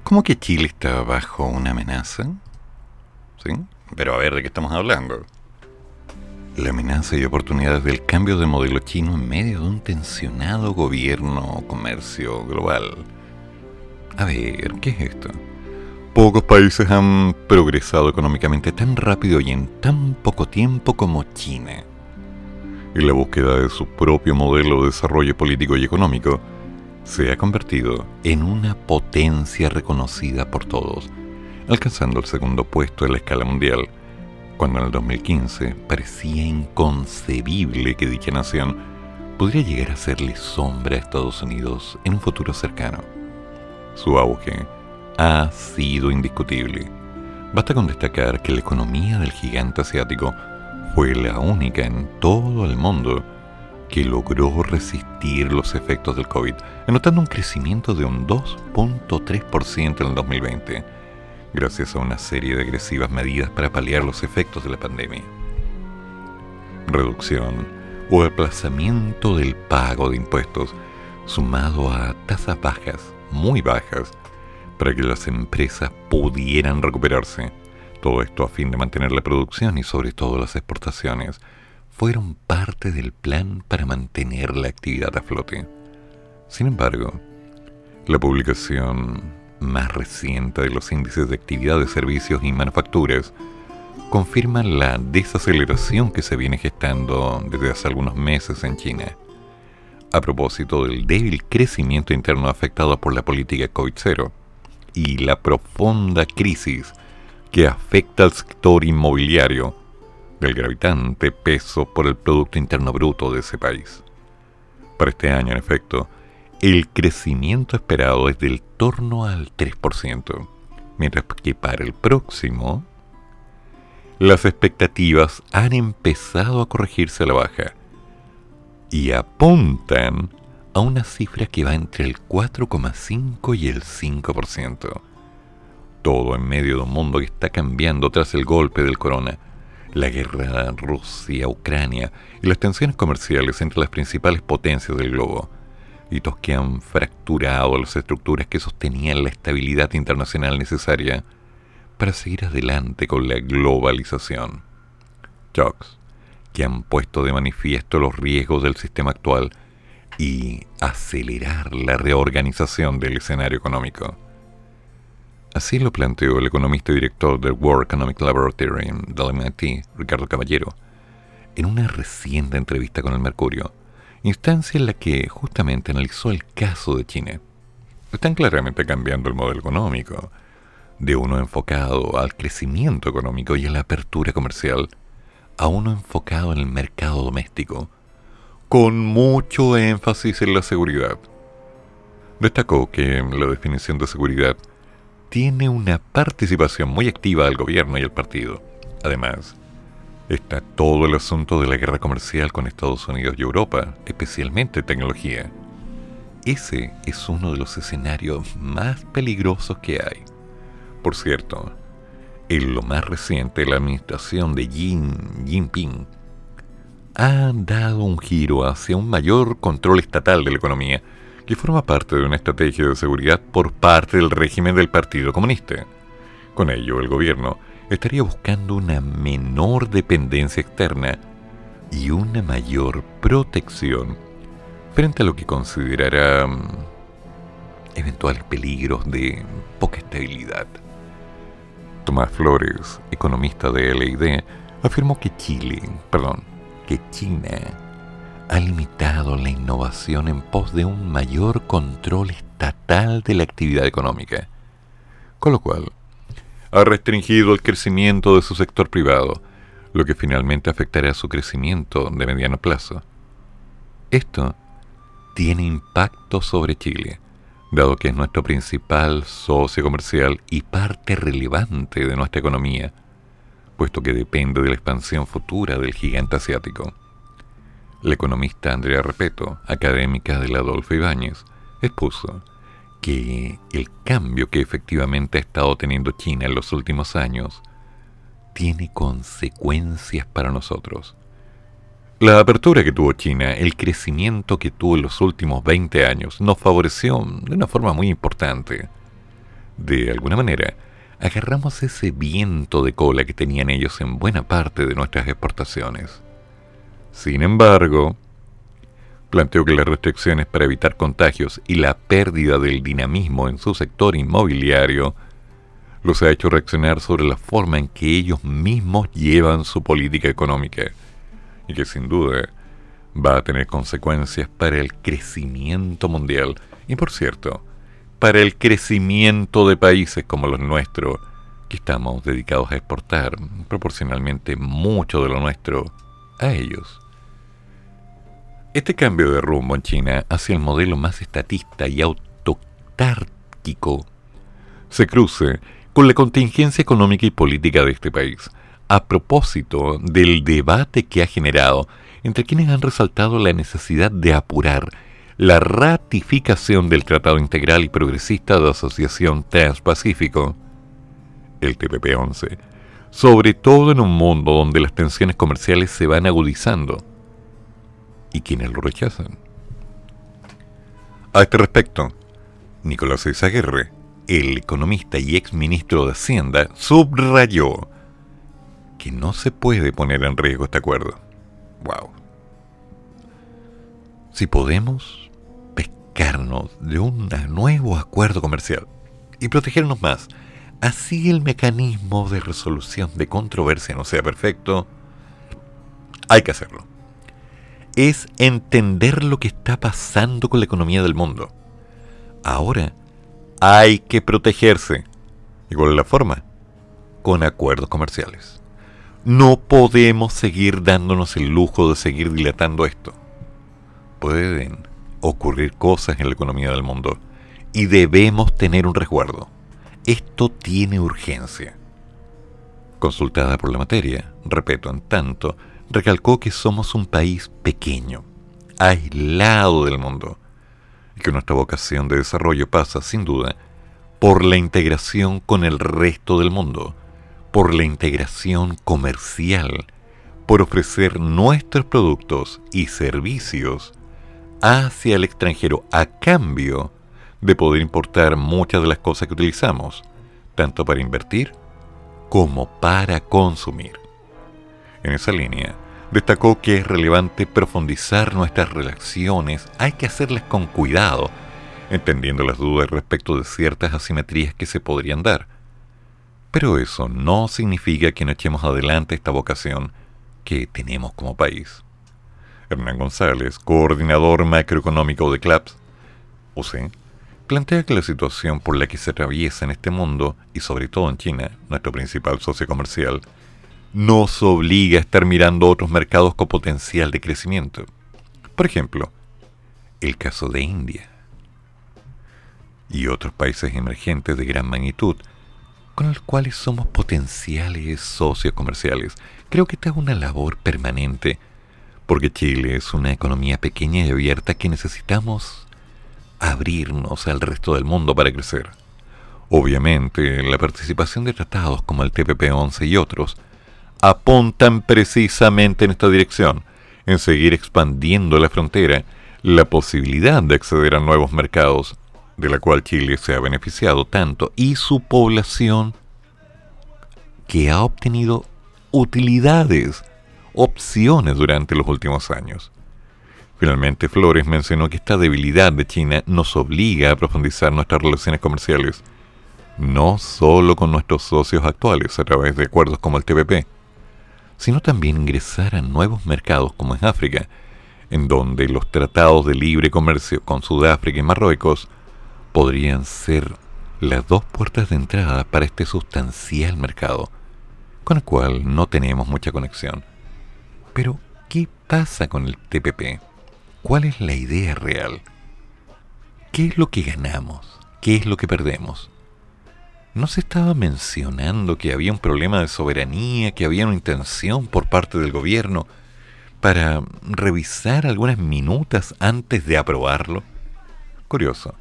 ¿Cómo que Chile está bajo una amenaza? ¿Sí? Pero a ver, ¿de qué estamos hablando? La amenaza y oportunidades del cambio de modelo chino en medio de un tensionado gobierno comercio global. A ver, ¿qué es esto? Pocos países han progresado económicamente tan rápido y en tan poco tiempo como China. En la búsqueda de su propio modelo de desarrollo político y económico, se ha convertido en una potencia reconocida por todos, alcanzando el segundo puesto en la escala mundial, cuando en el 2015 parecía inconcebible que dicha nación podría llegar a hacerle sombra a Estados Unidos en un futuro cercano. Su auge ha sido indiscutible. Basta con destacar que la economía del gigante asiático fue la única en todo el mundo que logró resistir los efectos del COVID, anotando un crecimiento de un 2.3% en el 2020, gracias a una serie de agresivas medidas para paliar los efectos de la pandemia. Reducción o aplazamiento del pago de impuestos, sumado a tasas bajas, muy bajas, para que las empresas pudieran recuperarse. Todo esto a fin de mantener la producción y sobre todo las exportaciones, fueron parte del plan para mantener la actividad a flote. Sin embargo, la publicación más reciente de los índices de actividad de servicios y manufacturas confirma la desaceleración que se viene gestando desde hace algunos meses en China. A propósito del débil crecimiento interno afectado por la política COVID-0 y la profunda crisis que afecta al sector inmobiliario del gravitante peso por el Producto Interno Bruto de ese país. Para este año, en efecto, el crecimiento esperado es del torno al 3%, mientras que para el próximo, las expectativas han empezado a corregirse a la baja y apuntan a una cifra que va entre el 4,5 y el 5%. Todo en medio de un mundo que está cambiando tras el golpe del corona, la guerra Rusia-Ucrania y las tensiones comerciales entre las principales potencias del globo, hitos que han fracturado las estructuras que sostenían la estabilidad internacional necesaria para seguir adelante con la globalización. Shocks que han puesto de manifiesto los riesgos del sistema actual y acelerar la reorganización del escenario económico. Así lo planteó el economista y director del World Economic Laboratory del MIT, Ricardo Caballero, en una reciente entrevista con el Mercurio, instancia en la que justamente analizó el caso de China. Están claramente cambiando el modelo económico, de uno enfocado al crecimiento económico y a la apertura comercial, a uno enfocado en el mercado doméstico, con mucho énfasis en la seguridad. Destacó que la definición de seguridad tiene una participación muy activa del gobierno y el partido. Además, está todo el asunto de la guerra comercial con Estados Unidos y Europa, especialmente tecnología. Ese es uno de los escenarios más peligrosos que hay. Por cierto, en lo más reciente, la administración de Xi Jinping ha dado un giro hacia un mayor control estatal de la economía, que forma parte de una estrategia de seguridad por parte del régimen del Partido Comunista. Con ello, el gobierno estaría buscando una menor dependencia externa y una mayor protección frente a lo que considerará mm, eventuales peligros de poca estabilidad. Tomás Flores, economista de LID, afirmó que Chile, perdón, que China ha limitado la innovación en pos de un mayor control estatal de la actividad económica, con lo cual ha restringido el crecimiento de su sector privado, lo que finalmente afectará su crecimiento de mediano plazo. Esto tiene impacto sobre Chile, dado que es nuestro principal socio comercial y parte relevante de nuestra economía, puesto que depende de la expansión futura del gigante asiático. La economista Andrea Repeto, académica de la Adolfo Ibáñez, expuso que el cambio que efectivamente ha estado teniendo China en los últimos años tiene consecuencias para nosotros. La apertura que tuvo China, el crecimiento que tuvo en los últimos 20 años, nos favoreció de una forma muy importante. De alguna manera, agarramos ese viento de cola que tenían ellos en buena parte de nuestras exportaciones. Sin embargo, planteó que las restricciones para evitar contagios y la pérdida del dinamismo en su sector inmobiliario los ha hecho reaccionar sobre la forma en que ellos mismos llevan su política económica y que sin duda va a tener consecuencias para el crecimiento mundial y por cierto, para el crecimiento de países como los nuestros, que estamos dedicados a exportar proporcionalmente mucho de lo nuestro a ellos. Este cambio de rumbo en China hacia el modelo más estatista y autotárquico se cruce con la contingencia económica y política de este país, a propósito del debate que ha generado entre quienes han resaltado la necesidad de apurar la ratificación del Tratado Integral y Progresista de Asociación Transpacífico, el TPP-11, sobre todo en un mundo donde las tensiones comerciales se van agudizando y quienes lo rechazan. A este respecto, Nicolás Eizaguirre, el economista y ex ministro de Hacienda, subrayó que no se puede poner en riesgo este acuerdo. Wow. Si podemos pescarnos de un nuevo acuerdo comercial y protegernos más, así el mecanismo de resolución de controversia no sea perfecto, hay que hacerlo. Es entender lo que está pasando con la economía del mundo. Ahora hay que protegerse. ¿Y cuál es la forma? Con acuerdos comerciales. No podemos seguir dándonos el lujo de seguir dilatando esto. Pueden ocurrir cosas en la economía del mundo y debemos tener un resguardo. Esto tiene urgencia. Consultada por la materia, repito, en tanto, recalcó que somos un país pequeño, aislado del mundo, y que nuestra vocación de desarrollo pasa, sin duda, por la integración con el resto del mundo, por la integración comercial, por ofrecer nuestros productos y servicios hacia el extranjero a cambio de poder importar muchas de las cosas que utilizamos, tanto para invertir como para consumir. En esa línea, destacó que es relevante profundizar nuestras relaciones, hay que hacerlas con cuidado, entendiendo las dudas respecto de ciertas asimetrías que se podrían dar, pero eso no significa que no echemos adelante esta vocación que tenemos como país. Hernán González, coordinador macroeconómico de CLAPS, UC, plantea que la situación por la que se atraviesa en este mundo, y sobre todo en China, nuestro principal socio comercial, nos obliga a estar mirando otros mercados con potencial de crecimiento. Por ejemplo, el caso de India y otros países emergentes de gran magnitud, con los cuales somos potenciales socios comerciales. Creo que esta es una labor permanente, porque Chile es una economía pequeña y abierta que necesitamos abrirnos al resto del mundo para crecer. Obviamente, la participación de tratados como el TPP-11 y otros apuntan precisamente en esta dirección, en seguir expandiendo la frontera, la posibilidad de acceder a nuevos mercados de la cual Chile se ha beneficiado tanto, y su población que ha obtenido utilidades, opciones durante los últimos años. Finalmente, Flores mencionó que esta debilidad de China nos obliga a profundizar nuestras relaciones comerciales, no solo con nuestros socios actuales a través de acuerdos como el TPP, sino también ingresar a nuevos mercados como en África, en donde los tratados de libre comercio con Sudáfrica y Marruecos podrían ser las dos puertas de entrada para este sustancial mercado, con el cual no tenemos mucha conexión. Pero, ¿qué pasa con el TPP? ¿Cuál es la idea real? ¿Qué es lo que ganamos? ¿Qué es lo que perdemos? ¿No se estaba mencionando que había un problema de soberanía, que había una intención por parte del gobierno para revisar algunas minutas antes de aprobarlo? Curioso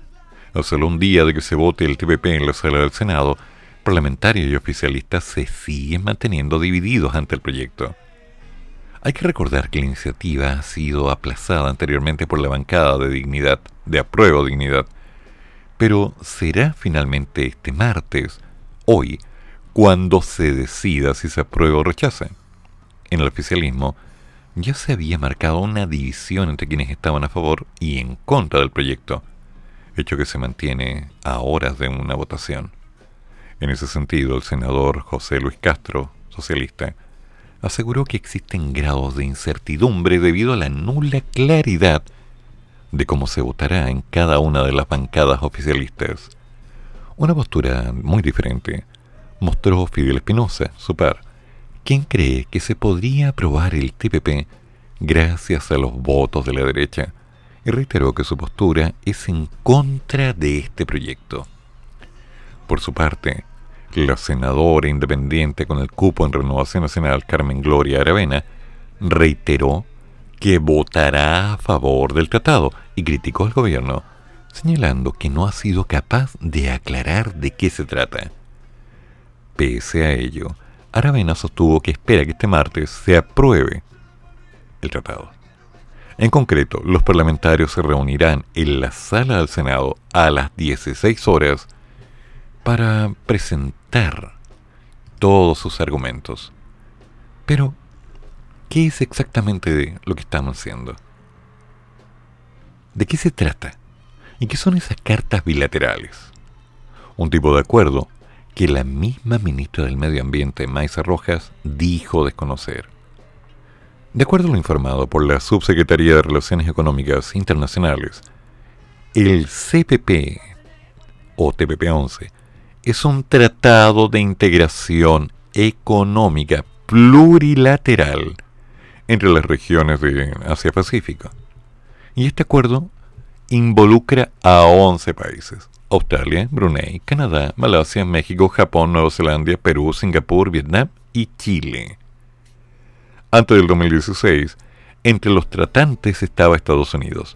a solo un día de que se vote el TPP en la sala del Senado, parlamentarios y oficialistas se siguen manteniendo divididos ante el proyecto. Hay que recordar que la iniciativa ha sido aplazada anteriormente por la bancada de dignidad, de apruebo dignidad, pero será finalmente este martes, hoy, cuando se decida si se aprueba o rechaza. En el oficialismo ya se había marcado una división entre quienes estaban a favor y en contra del proyecto, hecho que se mantiene a horas de una votación. En ese sentido, el senador José Luis Castro, socialista, aseguró que existen grados de incertidumbre debido a la nula claridad de cómo se votará en cada una de las bancadas oficialistas. Una postura muy diferente mostró Fidel Espinosa, su par, quien cree que se podría aprobar el TPP gracias a los votos de la derecha, y reiteró que su postura es en contra de este proyecto. Por su parte, la senadora independiente con el cupo en Renovación Nacional, Carmen Gloria Aravena, reiteró que votará a favor del tratado y criticó al gobierno, señalando que no ha sido capaz de aclarar de qué se trata. Pese a ello, Aravena sostuvo que espera que este martes se apruebe el tratado. En concreto, los parlamentarios se reunirán en la sala del Senado a las 16 horas para presentar todos sus argumentos. Pero, ¿qué es exactamente lo que estamos haciendo? ¿De qué se trata? ¿Y qué son esas cartas bilaterales? Un tipo de acuerdo que la misma ministra del Medio Ambiente, Maisa Rojas, dijo desconocer. De acuerdo a lo informado por la Subsecretaría de Relaciones Económicas Internacionales, el CPP o TPP-11 es un tratado de integración económica plurilateral entre las regiones de Asia-Pacífico. Y este acuerdo involucra a 11 países. Australia, Brunei, Canadá, Malasia, México, Japón, Nueva Zelanda, Perú, Singapur, Vietnam y Chile. Antes del 2016, entre los tratantes estaba Estados Unidos.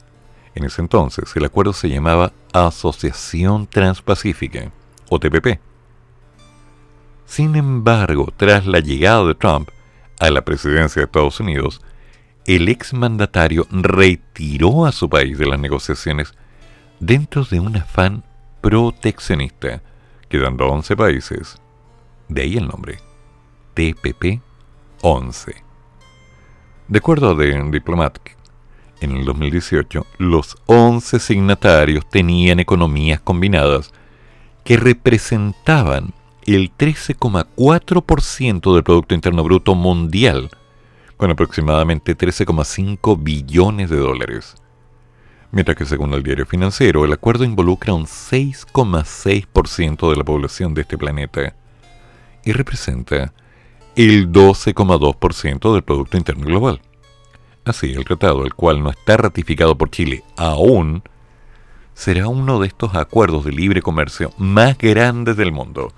En ese entonces, el acuerdo se llamaba Asociación Transpacífica, o TPP. Sin embargo, tras la llegada de Trump a la presidencia de Estados Unidos, el exmandatario retiró a su país de las negociaciones dentro de un afán proteccionista, quedando 11 países. De ahí el nombre, TPP 11. De acuerdo a The Diplomatic, en el 2018, los 11 signatarios tenían economías combinadas que representaban el 13,4% del Producto Interno Bruto mundial, con aproximadamente 13,5 billones de dólares. Mientras que según el diario financiero, el acuerdo involucra un 6,6% de la población de este planeta y representa el 12,2% del Producto Interno Global. Así, el tratado, el cual no está ratificado por Chile aún, será uno de estos acuerdos de libre comercio más grandes del mundo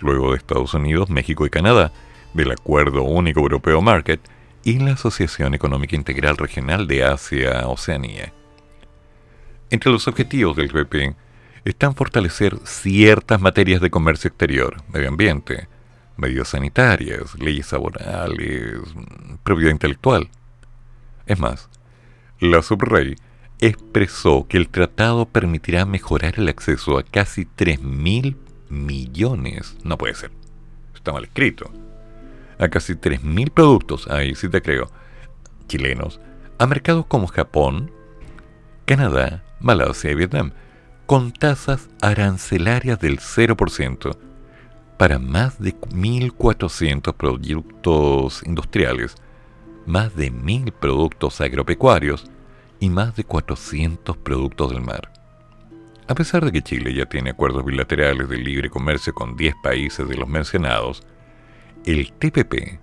luego de Estados Unidos, México y Canadá, del Acuerdo Único Europeo Market y la Asociación Económica Integral Regional de Asia-Oceanía. Entre los objetivos del PP están fortalecer ciertas materias de comercio exterior, medio ambiente, medidas sanitarias, leyes laborales, propiedad intelectual. Es más, la subrey expresó que el tratado permitirá mejorar el acceso a casi 3.000 millones, no puede ser, está mal escrito, a casi 3.000 productos, ahí sí te creo, chilenos, a mercados como Japón, Canadá, Malasia y Vietnam, con tasas arancelarias del 0% para más de 1.400 productos industriales, más de 1.000 productos agropecuarios y más de 400 productos del mar. A pesar de que Chile ya tiene acuerdos bilaterales de libre comercio con 10 países de los mencionados, el TPP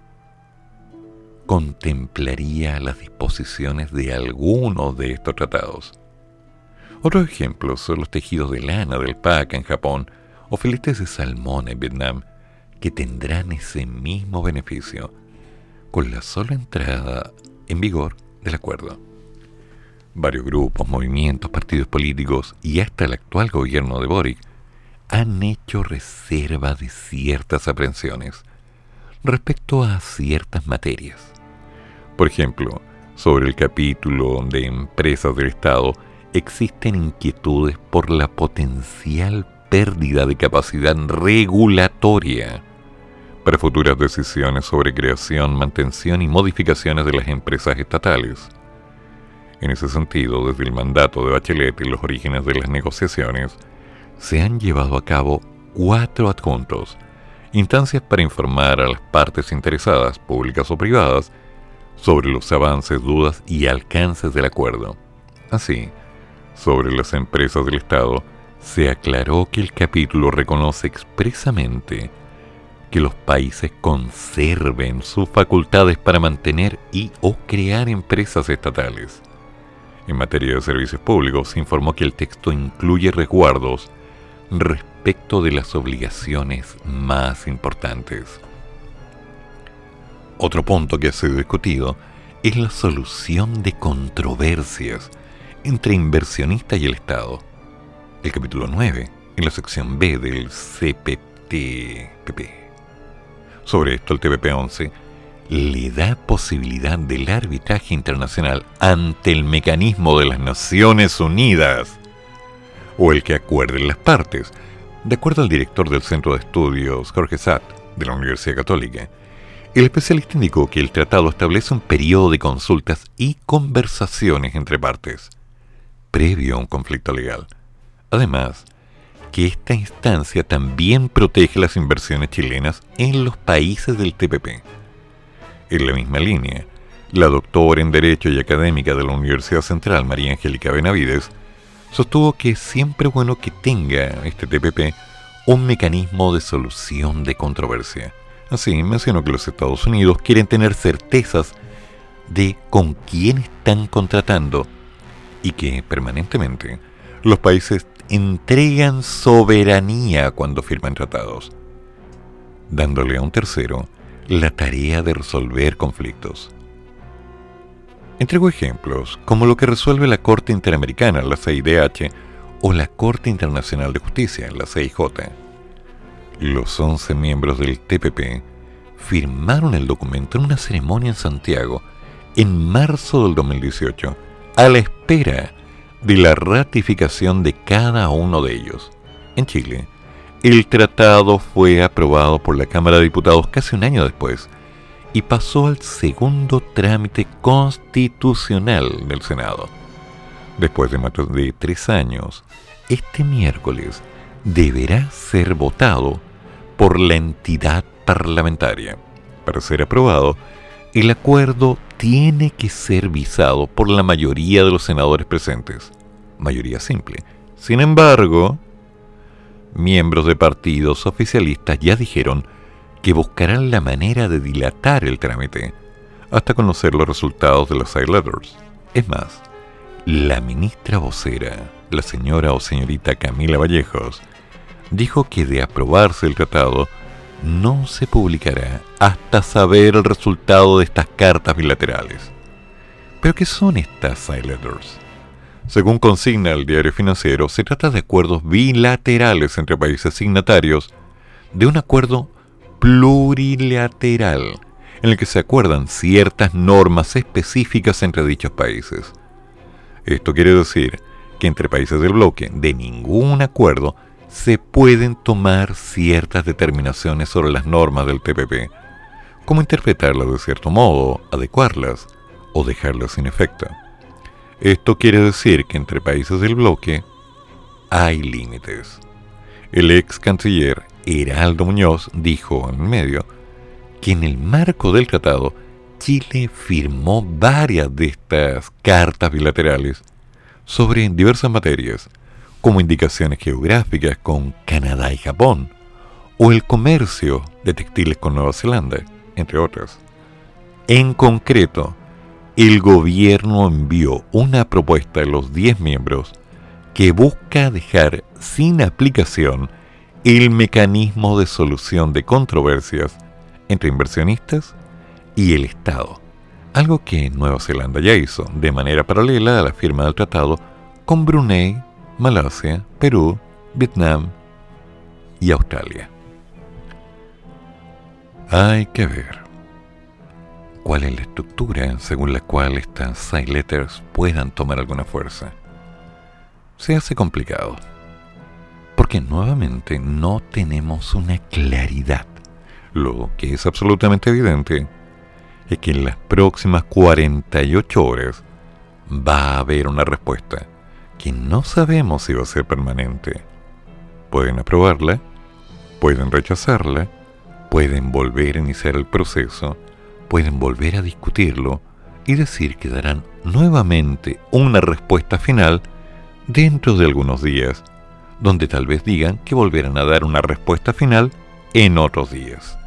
contemplaría las disposiciones de algunos de estos tratados. Otros ejemplos son los tejidos de lana del PAC en Japón o filetes de salmón en Vietnam, que tendrán ese mismo beneficio con la sola entrada en vigor del acuerdo. Varios grupos, movimientos, partidos políticos y hasta el actual gobierno de Boric han hecho reserva de ciertas aprensiones respecto a ciertas materias. Por ejemplo, sobre el capítulo de empresas del Estado, existen inquietudes por la potencial pérdida de capacidad regulatoria para futuras decisiones sobre creación, mantención y modificaciones de las empresas estatales. En ese sentido, desde el mandato de Bachelet y los orígenes de las negociaciones, se han llevado a cabo cuatro adjuntos, instancias para informar a las partes interesadas, públicas o privadas, sobre los avances, dudas y alcances del acuerdo. Así, sobre las empresas del Estado, se aclaró que el capítulo reconoce expresamente que los países conserven sus facultades para mantener y o crear empresas estatales. En materia de servicios públicos, se informó que el texto incluye resguardos respecto de las obligaciones más importantes. Otro punto que ha sido discutido es la solución de controversias entre inversionistas y el Estado. El capítulo 9, en la sección B del CPTPP. Sobre esto, el TPP-11 le da posibilidad del arbitraje internacional ante el mecanismo de las Naciones Unidas o el que acuerden las partes. De acuerdo al director del Centro de Estudios, Jorge Satt, de la Universidad Católica, el especialista indicó que el tratado establece un periodo de consultas y conversaciones entre partes, previo a un conflicto legal. Además, que esta instancia también protege las inversiones chilenas en los países del TPP. En la misma línea, la doctora en Derecho y académica de la Universidad Central, María Angélica Benavides, sostuvo que es siempre bueno que tenga este TPP un mecanismo de solución de controversia. Así, mencionó que los Estados Unidos quieren tener certezas de con quién están contratando y que permanentemente los países entregan soberanía cuando firman tratados, dándole a un tercero la tarea de resolver conflictos. Entrego ejemplos, como lo que resuelve la Corte Interamericana, la CIDH, o la Corte Internacional de Justicia, la CIJ. Los 11 miembros del TPP firmaron el documento en una ceremonia en Santiago en marzo del 2018, a la espera de la ratificación de cada uno de ellos. En Chile, el tratado fue aprobado por la Cámara de Diputados casi un año después y pasó al segundo trámite constitucional del Senado. Después de más de tres años, este miércoles deberá ser votado por la entidad parlamentaria. Para ser aprobado, el acuerdo tiene que ser visado por la mayoría de los senadores presentes. Mayoría simple. Sin embargo, miembros de partidos oficialistas ya dijeron que buscarán la manera de dilatar el trámite hasta conocer los resultados de los side letters. Es más, la ministra vocera, la señora o señorita Camila Vallejos, dijo que de aprobarse el tratado, no se publicará hasta saber el resultado de estas cartas bilaterales. ¿Pero qué son estas side letters? Según consigna el diario financiero, se trata de acuerdos bilaterales entre países signatarios de un acuerdo plurilateral en el que se acuerdan ciertas normas específicas entre dichos países. Esto quiere decir que entre países del bloque de ningún acuerdo se pueden tomar ciertas determinaciones sobre las normas del TPP, como interpretarlas de cierto modo, adecuarlas o dejarlas sin efecto. Esto quiere decir que entre países del bloque hay límites. El ex canciller Heraldo Muñoz dijo en medio que en el marco del tratado Chile firmó varias de estas cartas bilaterales sobre diversas materias, como indicaciones geográficas con Canadá y Japón, o el comercio de textiles con Nueva Zelanda, entre otras. En concreto, el gobierno envió una propuesta de los 10 miembros que busca dejar sin aplicación el mecanismo de solución de controversias entre inversionistas y el Estado, algo que Nueva Zelanda ya hizo de manera paralela a la firma del tratado con Brunei, Malasia, Perú, Vietnam y Australia. Hay que ver. cuál es la estructura según la cual estas side letters puedan tomar alguna fuerza. Se hace complicado, porque nuevamente no tenemos una claridad. Lo que es absolutamente evidente es que en las próximas 48 horas va a haber una respuesta que no sabemos si va a ser permanente. Pueden aprobarla, pueden rechazarla, pueden volver a iniciar el proceso, pueden volver a discutirlo y decir que darán nuevamente una respuesta final dentro de algunos días, donde tal vez digan que volverán a dar una respuesta final en otros días.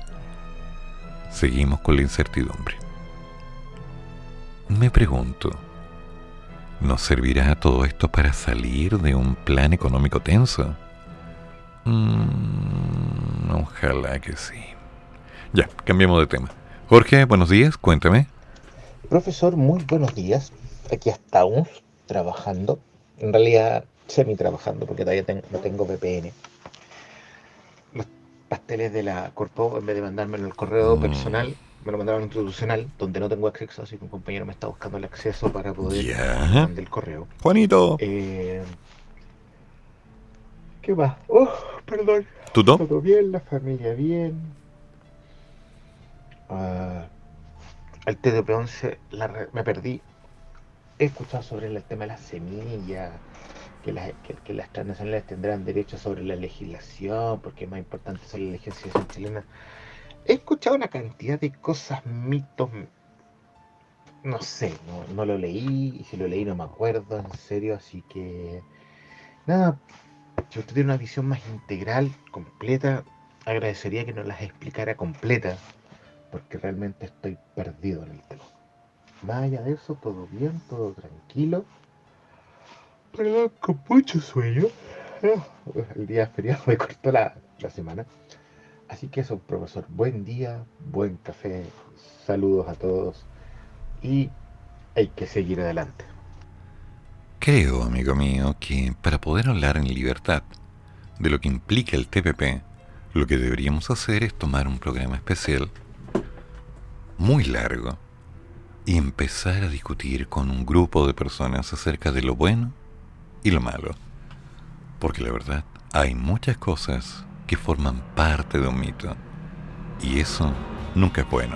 Seguimos con la incertidumbre. Me pregunto, ¿nos servirá todo esto para salir de un plan económico tenso? Mm, ojalá que sí. Ya, cambiemos de tema. Jorge, buenos días, cuéntame. Profesor, muy buenos días. Aquí estamos trabajando. En realidad, semi trabajando porque todavía ten- no tengo VPN. Los pasteles de la Corpo, en vez de mandármelo en el correo Mm. personal, me lo mandaron institucional, donde no tengo acceso, así que un compañero me está buscando el acceso para poder mandar el correo. Juanito, Eh, ¿Qué más? Oh, perdón. ¿tú no? Todo bien, la familia bien. Ah, el TDP-11 la re- me perdí. He escuchado sobre el tema de las semillas, que las, que, las transnacionales tendrán derecho sobre la legislación, porque es más importante sobre la legislación chilena. He escuchado una cantidad de cosas, mitos, no sé, no, no lo leí, y si lo leí no me acuerdo, en serio, así que nada, si usted tiene una visión más integral, completa, agradecería que nos las explicara completa, porque realmente estoy perdido en el tema. Más allá de eso, todo bien, todo tranquilo. Perdón, con mucho sueño. El día feriado me cortó la, la semana. Así que eso, profesor, buen día, buen café, saludos a todos y hay que seguir adelante. Creo, amigo mío, que para poder hablar en libertad de lo que implica el TPP, lo que deberíamos hacer es tomar un programa especial muy largo y empezar a discutir con un grupo de personas acerca de lo bueno y lo malo. Porque la verdad, hay muchas cosas que forman parte de un mito y eso nunca es bueno.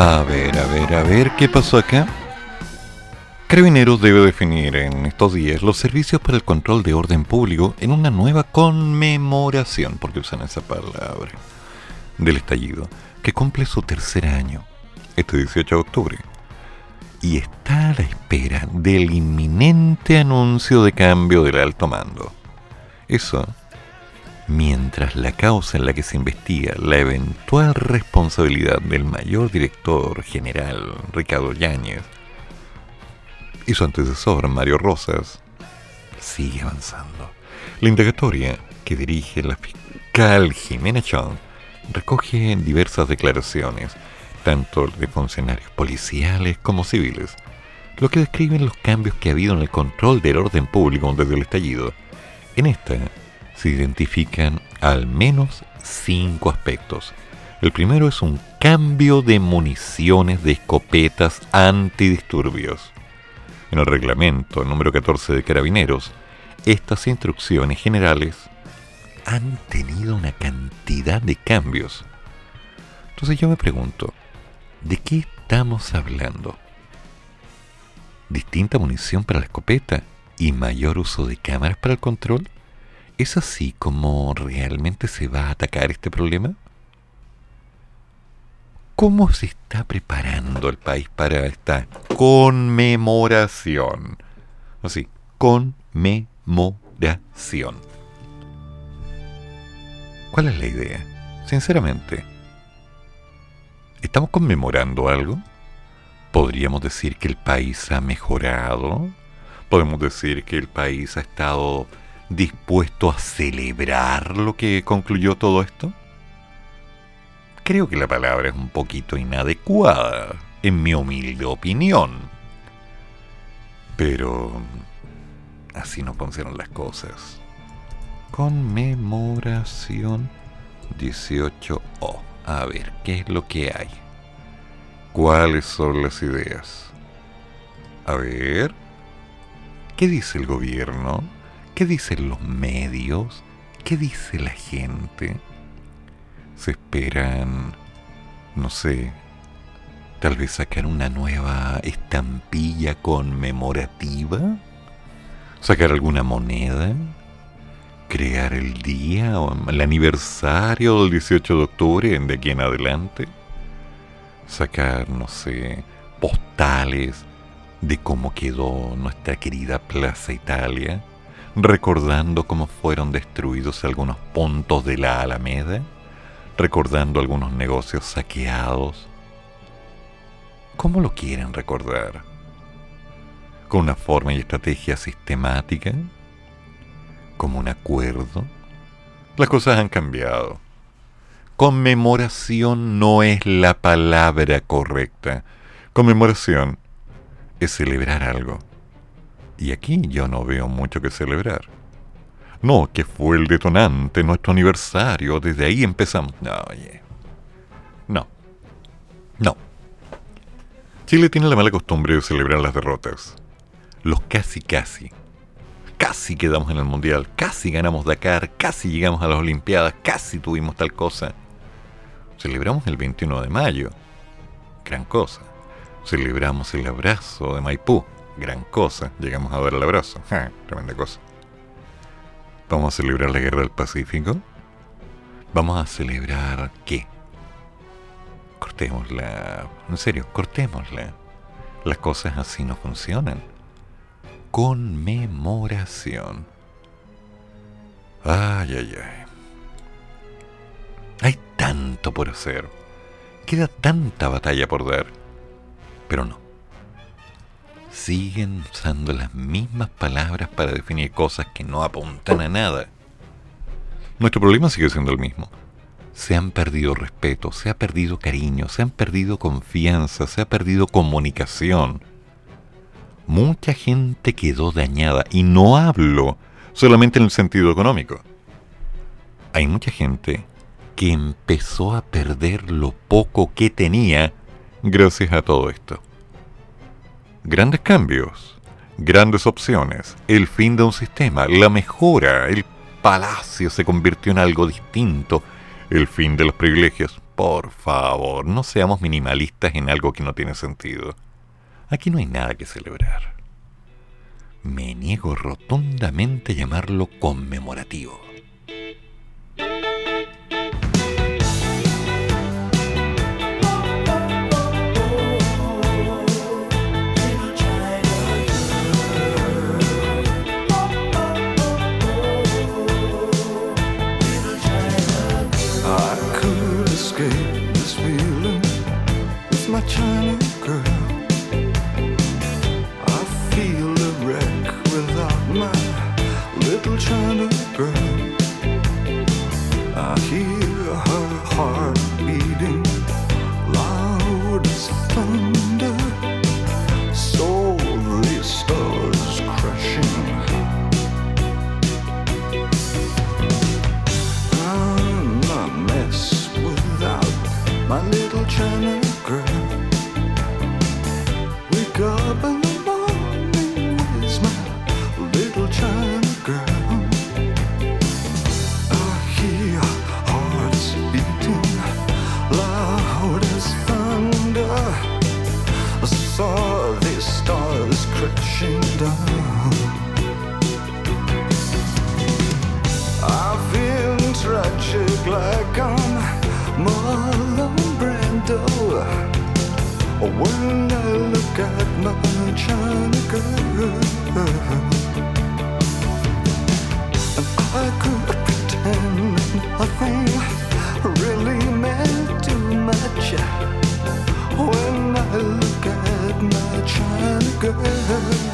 A ver, a ver, a ver, ¿qué pasó acá? Carabineros debe definir en estos días los servicios para el control de orden público en una nueva conmemoración, porque usan esa palabra, del estallido, que cumple su tercer año, este 18 de octubre. Y está a la espera del inminente anuncio de cambio del alto mando. Eso mientras la causa en la que se investiga la eventual responsabilidad del mayor director general Ricardo Yáñez y su antecesor Mario Rosas sigue avanzando. La indagatoria que dirige la fiscal Jimena Chong recoge diversas declaraciones, tanto de funcionarios policiales como civiles, lo que describen los cambios que ha habido en el control del orden público desde el estallido. En esta se identifican al menos cinco aspectos. El primero es un cambio de municiones de escopetas antidisturbios. En el reglamento número 14 de Carabineros, estas instrucciones generales han tenido una cantidad de cambios. Entonces yo me pregunto, ¿de qué estamos hablando? ¿Distinta munición para la escopeta y mayor uso de cámaras para el control? ¿Es así como realmente se va a atacar este problema? ¿Cómo se está preparando el país para esta conmemoración? Así, conmemoración. ¿Cuál es la idea? Sinceramente, ¿estamos conmemorando algo? ¿Podríamos decir que el país ha mejorado? ¿Podemos decir que el país ha estado dispuesto a celebrar lo que concluyó todo esto? Creo que la palabra es un poquito inadecuada, en mi humilde opinión. Pero así no funcionan las cosas. Conmemoración 18O. A ver, ¿qué es lo que hay? ¿Cuáles son las ideas? A ver. ¿Qué dice el gobierno? ¿Qué dicen los medios? ¿Qué dice la gente? Se esperan, no sé, tal vez sacar una nueva estampilla conmemorativa, sacar alguna moneda, crear el día el aniversario del 18 de octubre de aquí en adelante, sacar, no sé, postales de cómo quedó nuestra querida Plaza Italia recordando cómo fueron destruidos algunos puntos de la Alameda, recordando algunos negocios saqueados. ¿Cómo lo quieren recordar? ¿Con una forma y estrategia sistemática? ¿Como un acuerdo? Las cosas han cambiado. Conmemoración no es la palabra correcta. Conmemoración es celebrar algo y aquí yo no veo mucho que celebrar. No, que fue el detonante, nuestro aniversario, desde ahí empezamos. No, oye. No. No. Chile tiene la mala costumbre de celebrar las derrotas. Los casi casi. Casi quedamos en el Mundial, casi ganamos Dakar, casi llegamos a las Olimpiadas, casi tuvimos tal cosa. Celebramos el 21 de mayo. Gran cosa. Celebramos el abrazo de Maipú gran cosa. Llegamos a dar el abrazo. tremenda cosa. Vamos a celebrar la guerra del Pacífico. Vamos a celebrar qué? Cortémosla. En serio, cortémosla. Las cosas así no funcionan. Conmemoración. Ay, ay, ay. Hay tanto por hacer. Queda tanta batalla por dar. Pero no siguen usando las mismas palabras para definir cosas que no apuntan a nada. Nuestro problema sigue siendo el mismo. Se han perdido respeto, se ha perdido cariño, se han perdido confianza, se ha perdido comunicación. Mucha gente quedó dañada y no hablo solamente en el sentido económico. Hay mucha gente que empezó a perder lo poco que tenía gracias a todo esto grandes cambios, grandes opciones, el fin de un sistema, la mejora, el palacio se convirtió en algo distinto, el fin de los privilegios. Por favor, no seamos minimalistas en algo que no tiene sentido. Aquí no hay nada que celebrar. Me niego rotundamente a llamarlo conmemorativo. China girl. Saw the stars crashing down. When I look at my China girl, I could pretend nothing really meant too much. When I look at my China girl.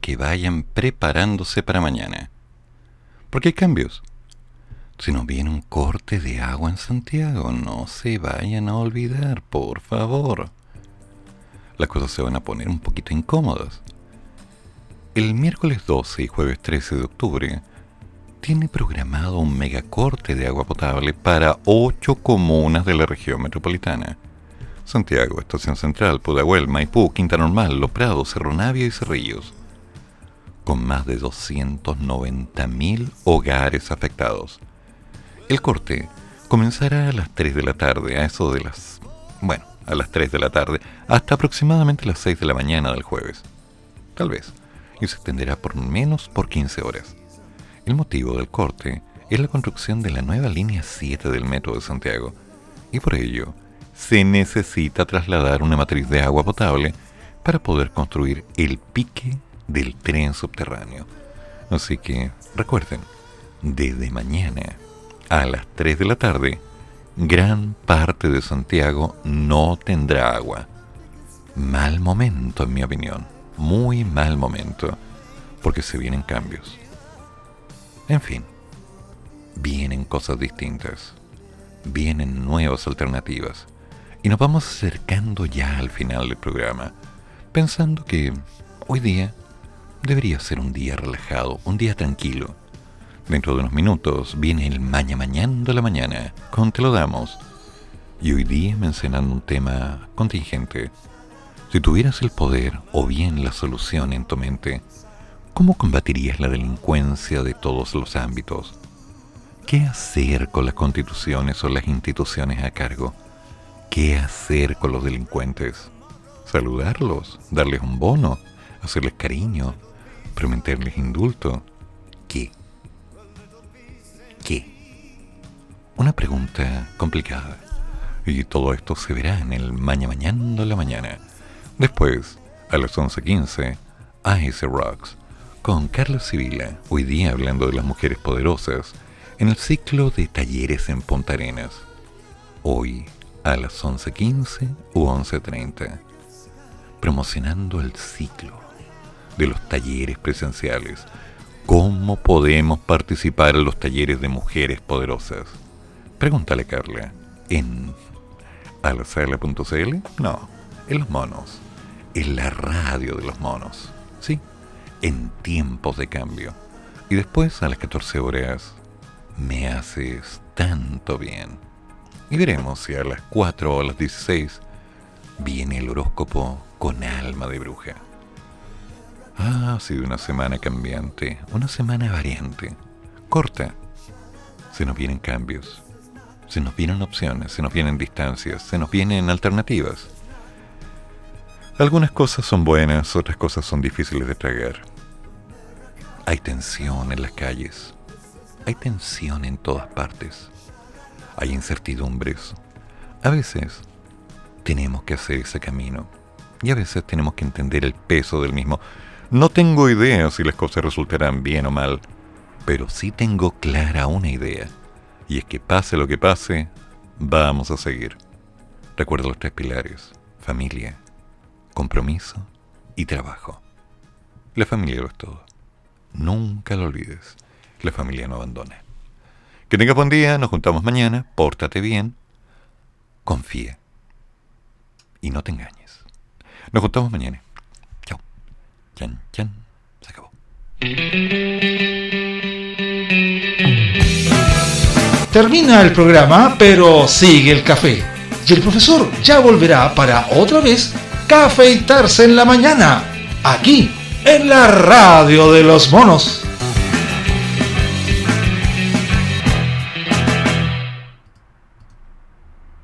Que vayan preparándose para mañana. Porque hay cambios. Si nos viene un corte de agua en Santiago, no se vayan a olvidar, por favor. Las cosas se van a poner un poquito incómodas. El miércoles 12 y jueves 13 de octubre tiene programado un megacorte de agua potable para ocho comunas de la región metropolitana. Santiago, Estación Central, Pudahuel, Maipú, Quinta Normal, Los Prados, Cerro Navia y Cerrillos. Con más de 290.000 hogares afectados. El corte comenzará a las 3 de la tarde, a eso de las... Bueno, a las 3 de la tarde, hasta aproximadamente las 6 de la mañana del jueves. Tal vez. Y se extenderá por menos por 15 horas. El motivo del corte es la construcción de la nueva línea 7 del Metro de Santiago. Y por ello, se necesita trasladar una matriz de agua potable para poder construir el pique del tren subterráneo. Así que, recuerden, desde mañana a las 3 de la tarde, gran parte de Santiago no tendrá agua. Mal momento, en mi opinión. Muy mal momento. Porque se vienen cambios. En fin, vienen cosas distintas. Vienen nuevas alternativas. Y nos vamos acercando ya al final del programa, pensando que hoy día debería ser un día relajado, un día tranquilo Dentro de unos minutos viene el Maña Mañando la Mañana, con Te lo damos. Y hoy día mencionando un tema contingente. Si tuvieras el poder o bien la solución en tu mente, ¿cómo combatirías la delincuencia de todos los ámbitos? ¿Qué hacer con las constituciones o las instituciones a cargo? ¿Qué hacer con los delincuentes? ¿Saludarlos? ¿Darles un bono? ¿Hacerles cariño? ¿Prometerles indulto? ¿Qué? qué? Una pregunta complicada. Y todo esto se verá en el Maña Mañando la Mañana. Después, a las 11.15, Ice Rocks, con Carlos Sibila, hoy día hablando de las mujeres poderosas, en el ciclo de talleres en Punta Arenas. Hoy, a las 11.15 u 11.30, promocionando el ciclo de los talleres presenciales ¿Cómo podemos participar en los talleres de mujeres poderosas? Pregúntale, Carla. ¿En alasala.cl? No, en los monos. En la radio de los monos. Sí, en tiempos de cambio. Y después, a las 14 horas, me haces tanto bien. Y veremos si a las 4 o a las 16 viene el horóscopo con alma de bruja. Ah, ha sido una semana cambiante, una semana variante, corta. Se nos vienen cambios, se nos vienen opciones, se nos vienen distancias, se nos vienen alternativas. Algunas cosas son buenas, otras cosas son difíciles de tragar. Hay tensión en las calles, hay tensión en todas partes, hay incertidumbres. A veces tenemos que hacer ese camino y a veces tenemos que entender el peso del mismo no tengo idea si las cosas resultarán bien o mal, pero sí tengo clara una idea, y es que pase lo que pase, vamos a seguir. Recuerda los tres pilares, familia, compromiso y trabajo. La familia lo es todo. Nunca lo olvides. La familia no abandona. Que tengas buen día, nos juntamos mañana, pórtate bien, confía y no te engañes. Nos juntamos mañana. Chan, chan. Se acabó. Termina el programa, pero sigue el café. Y el profesor ya volverá para otra vez cafeitarse en la mañana, aquí, en la radio de los monos.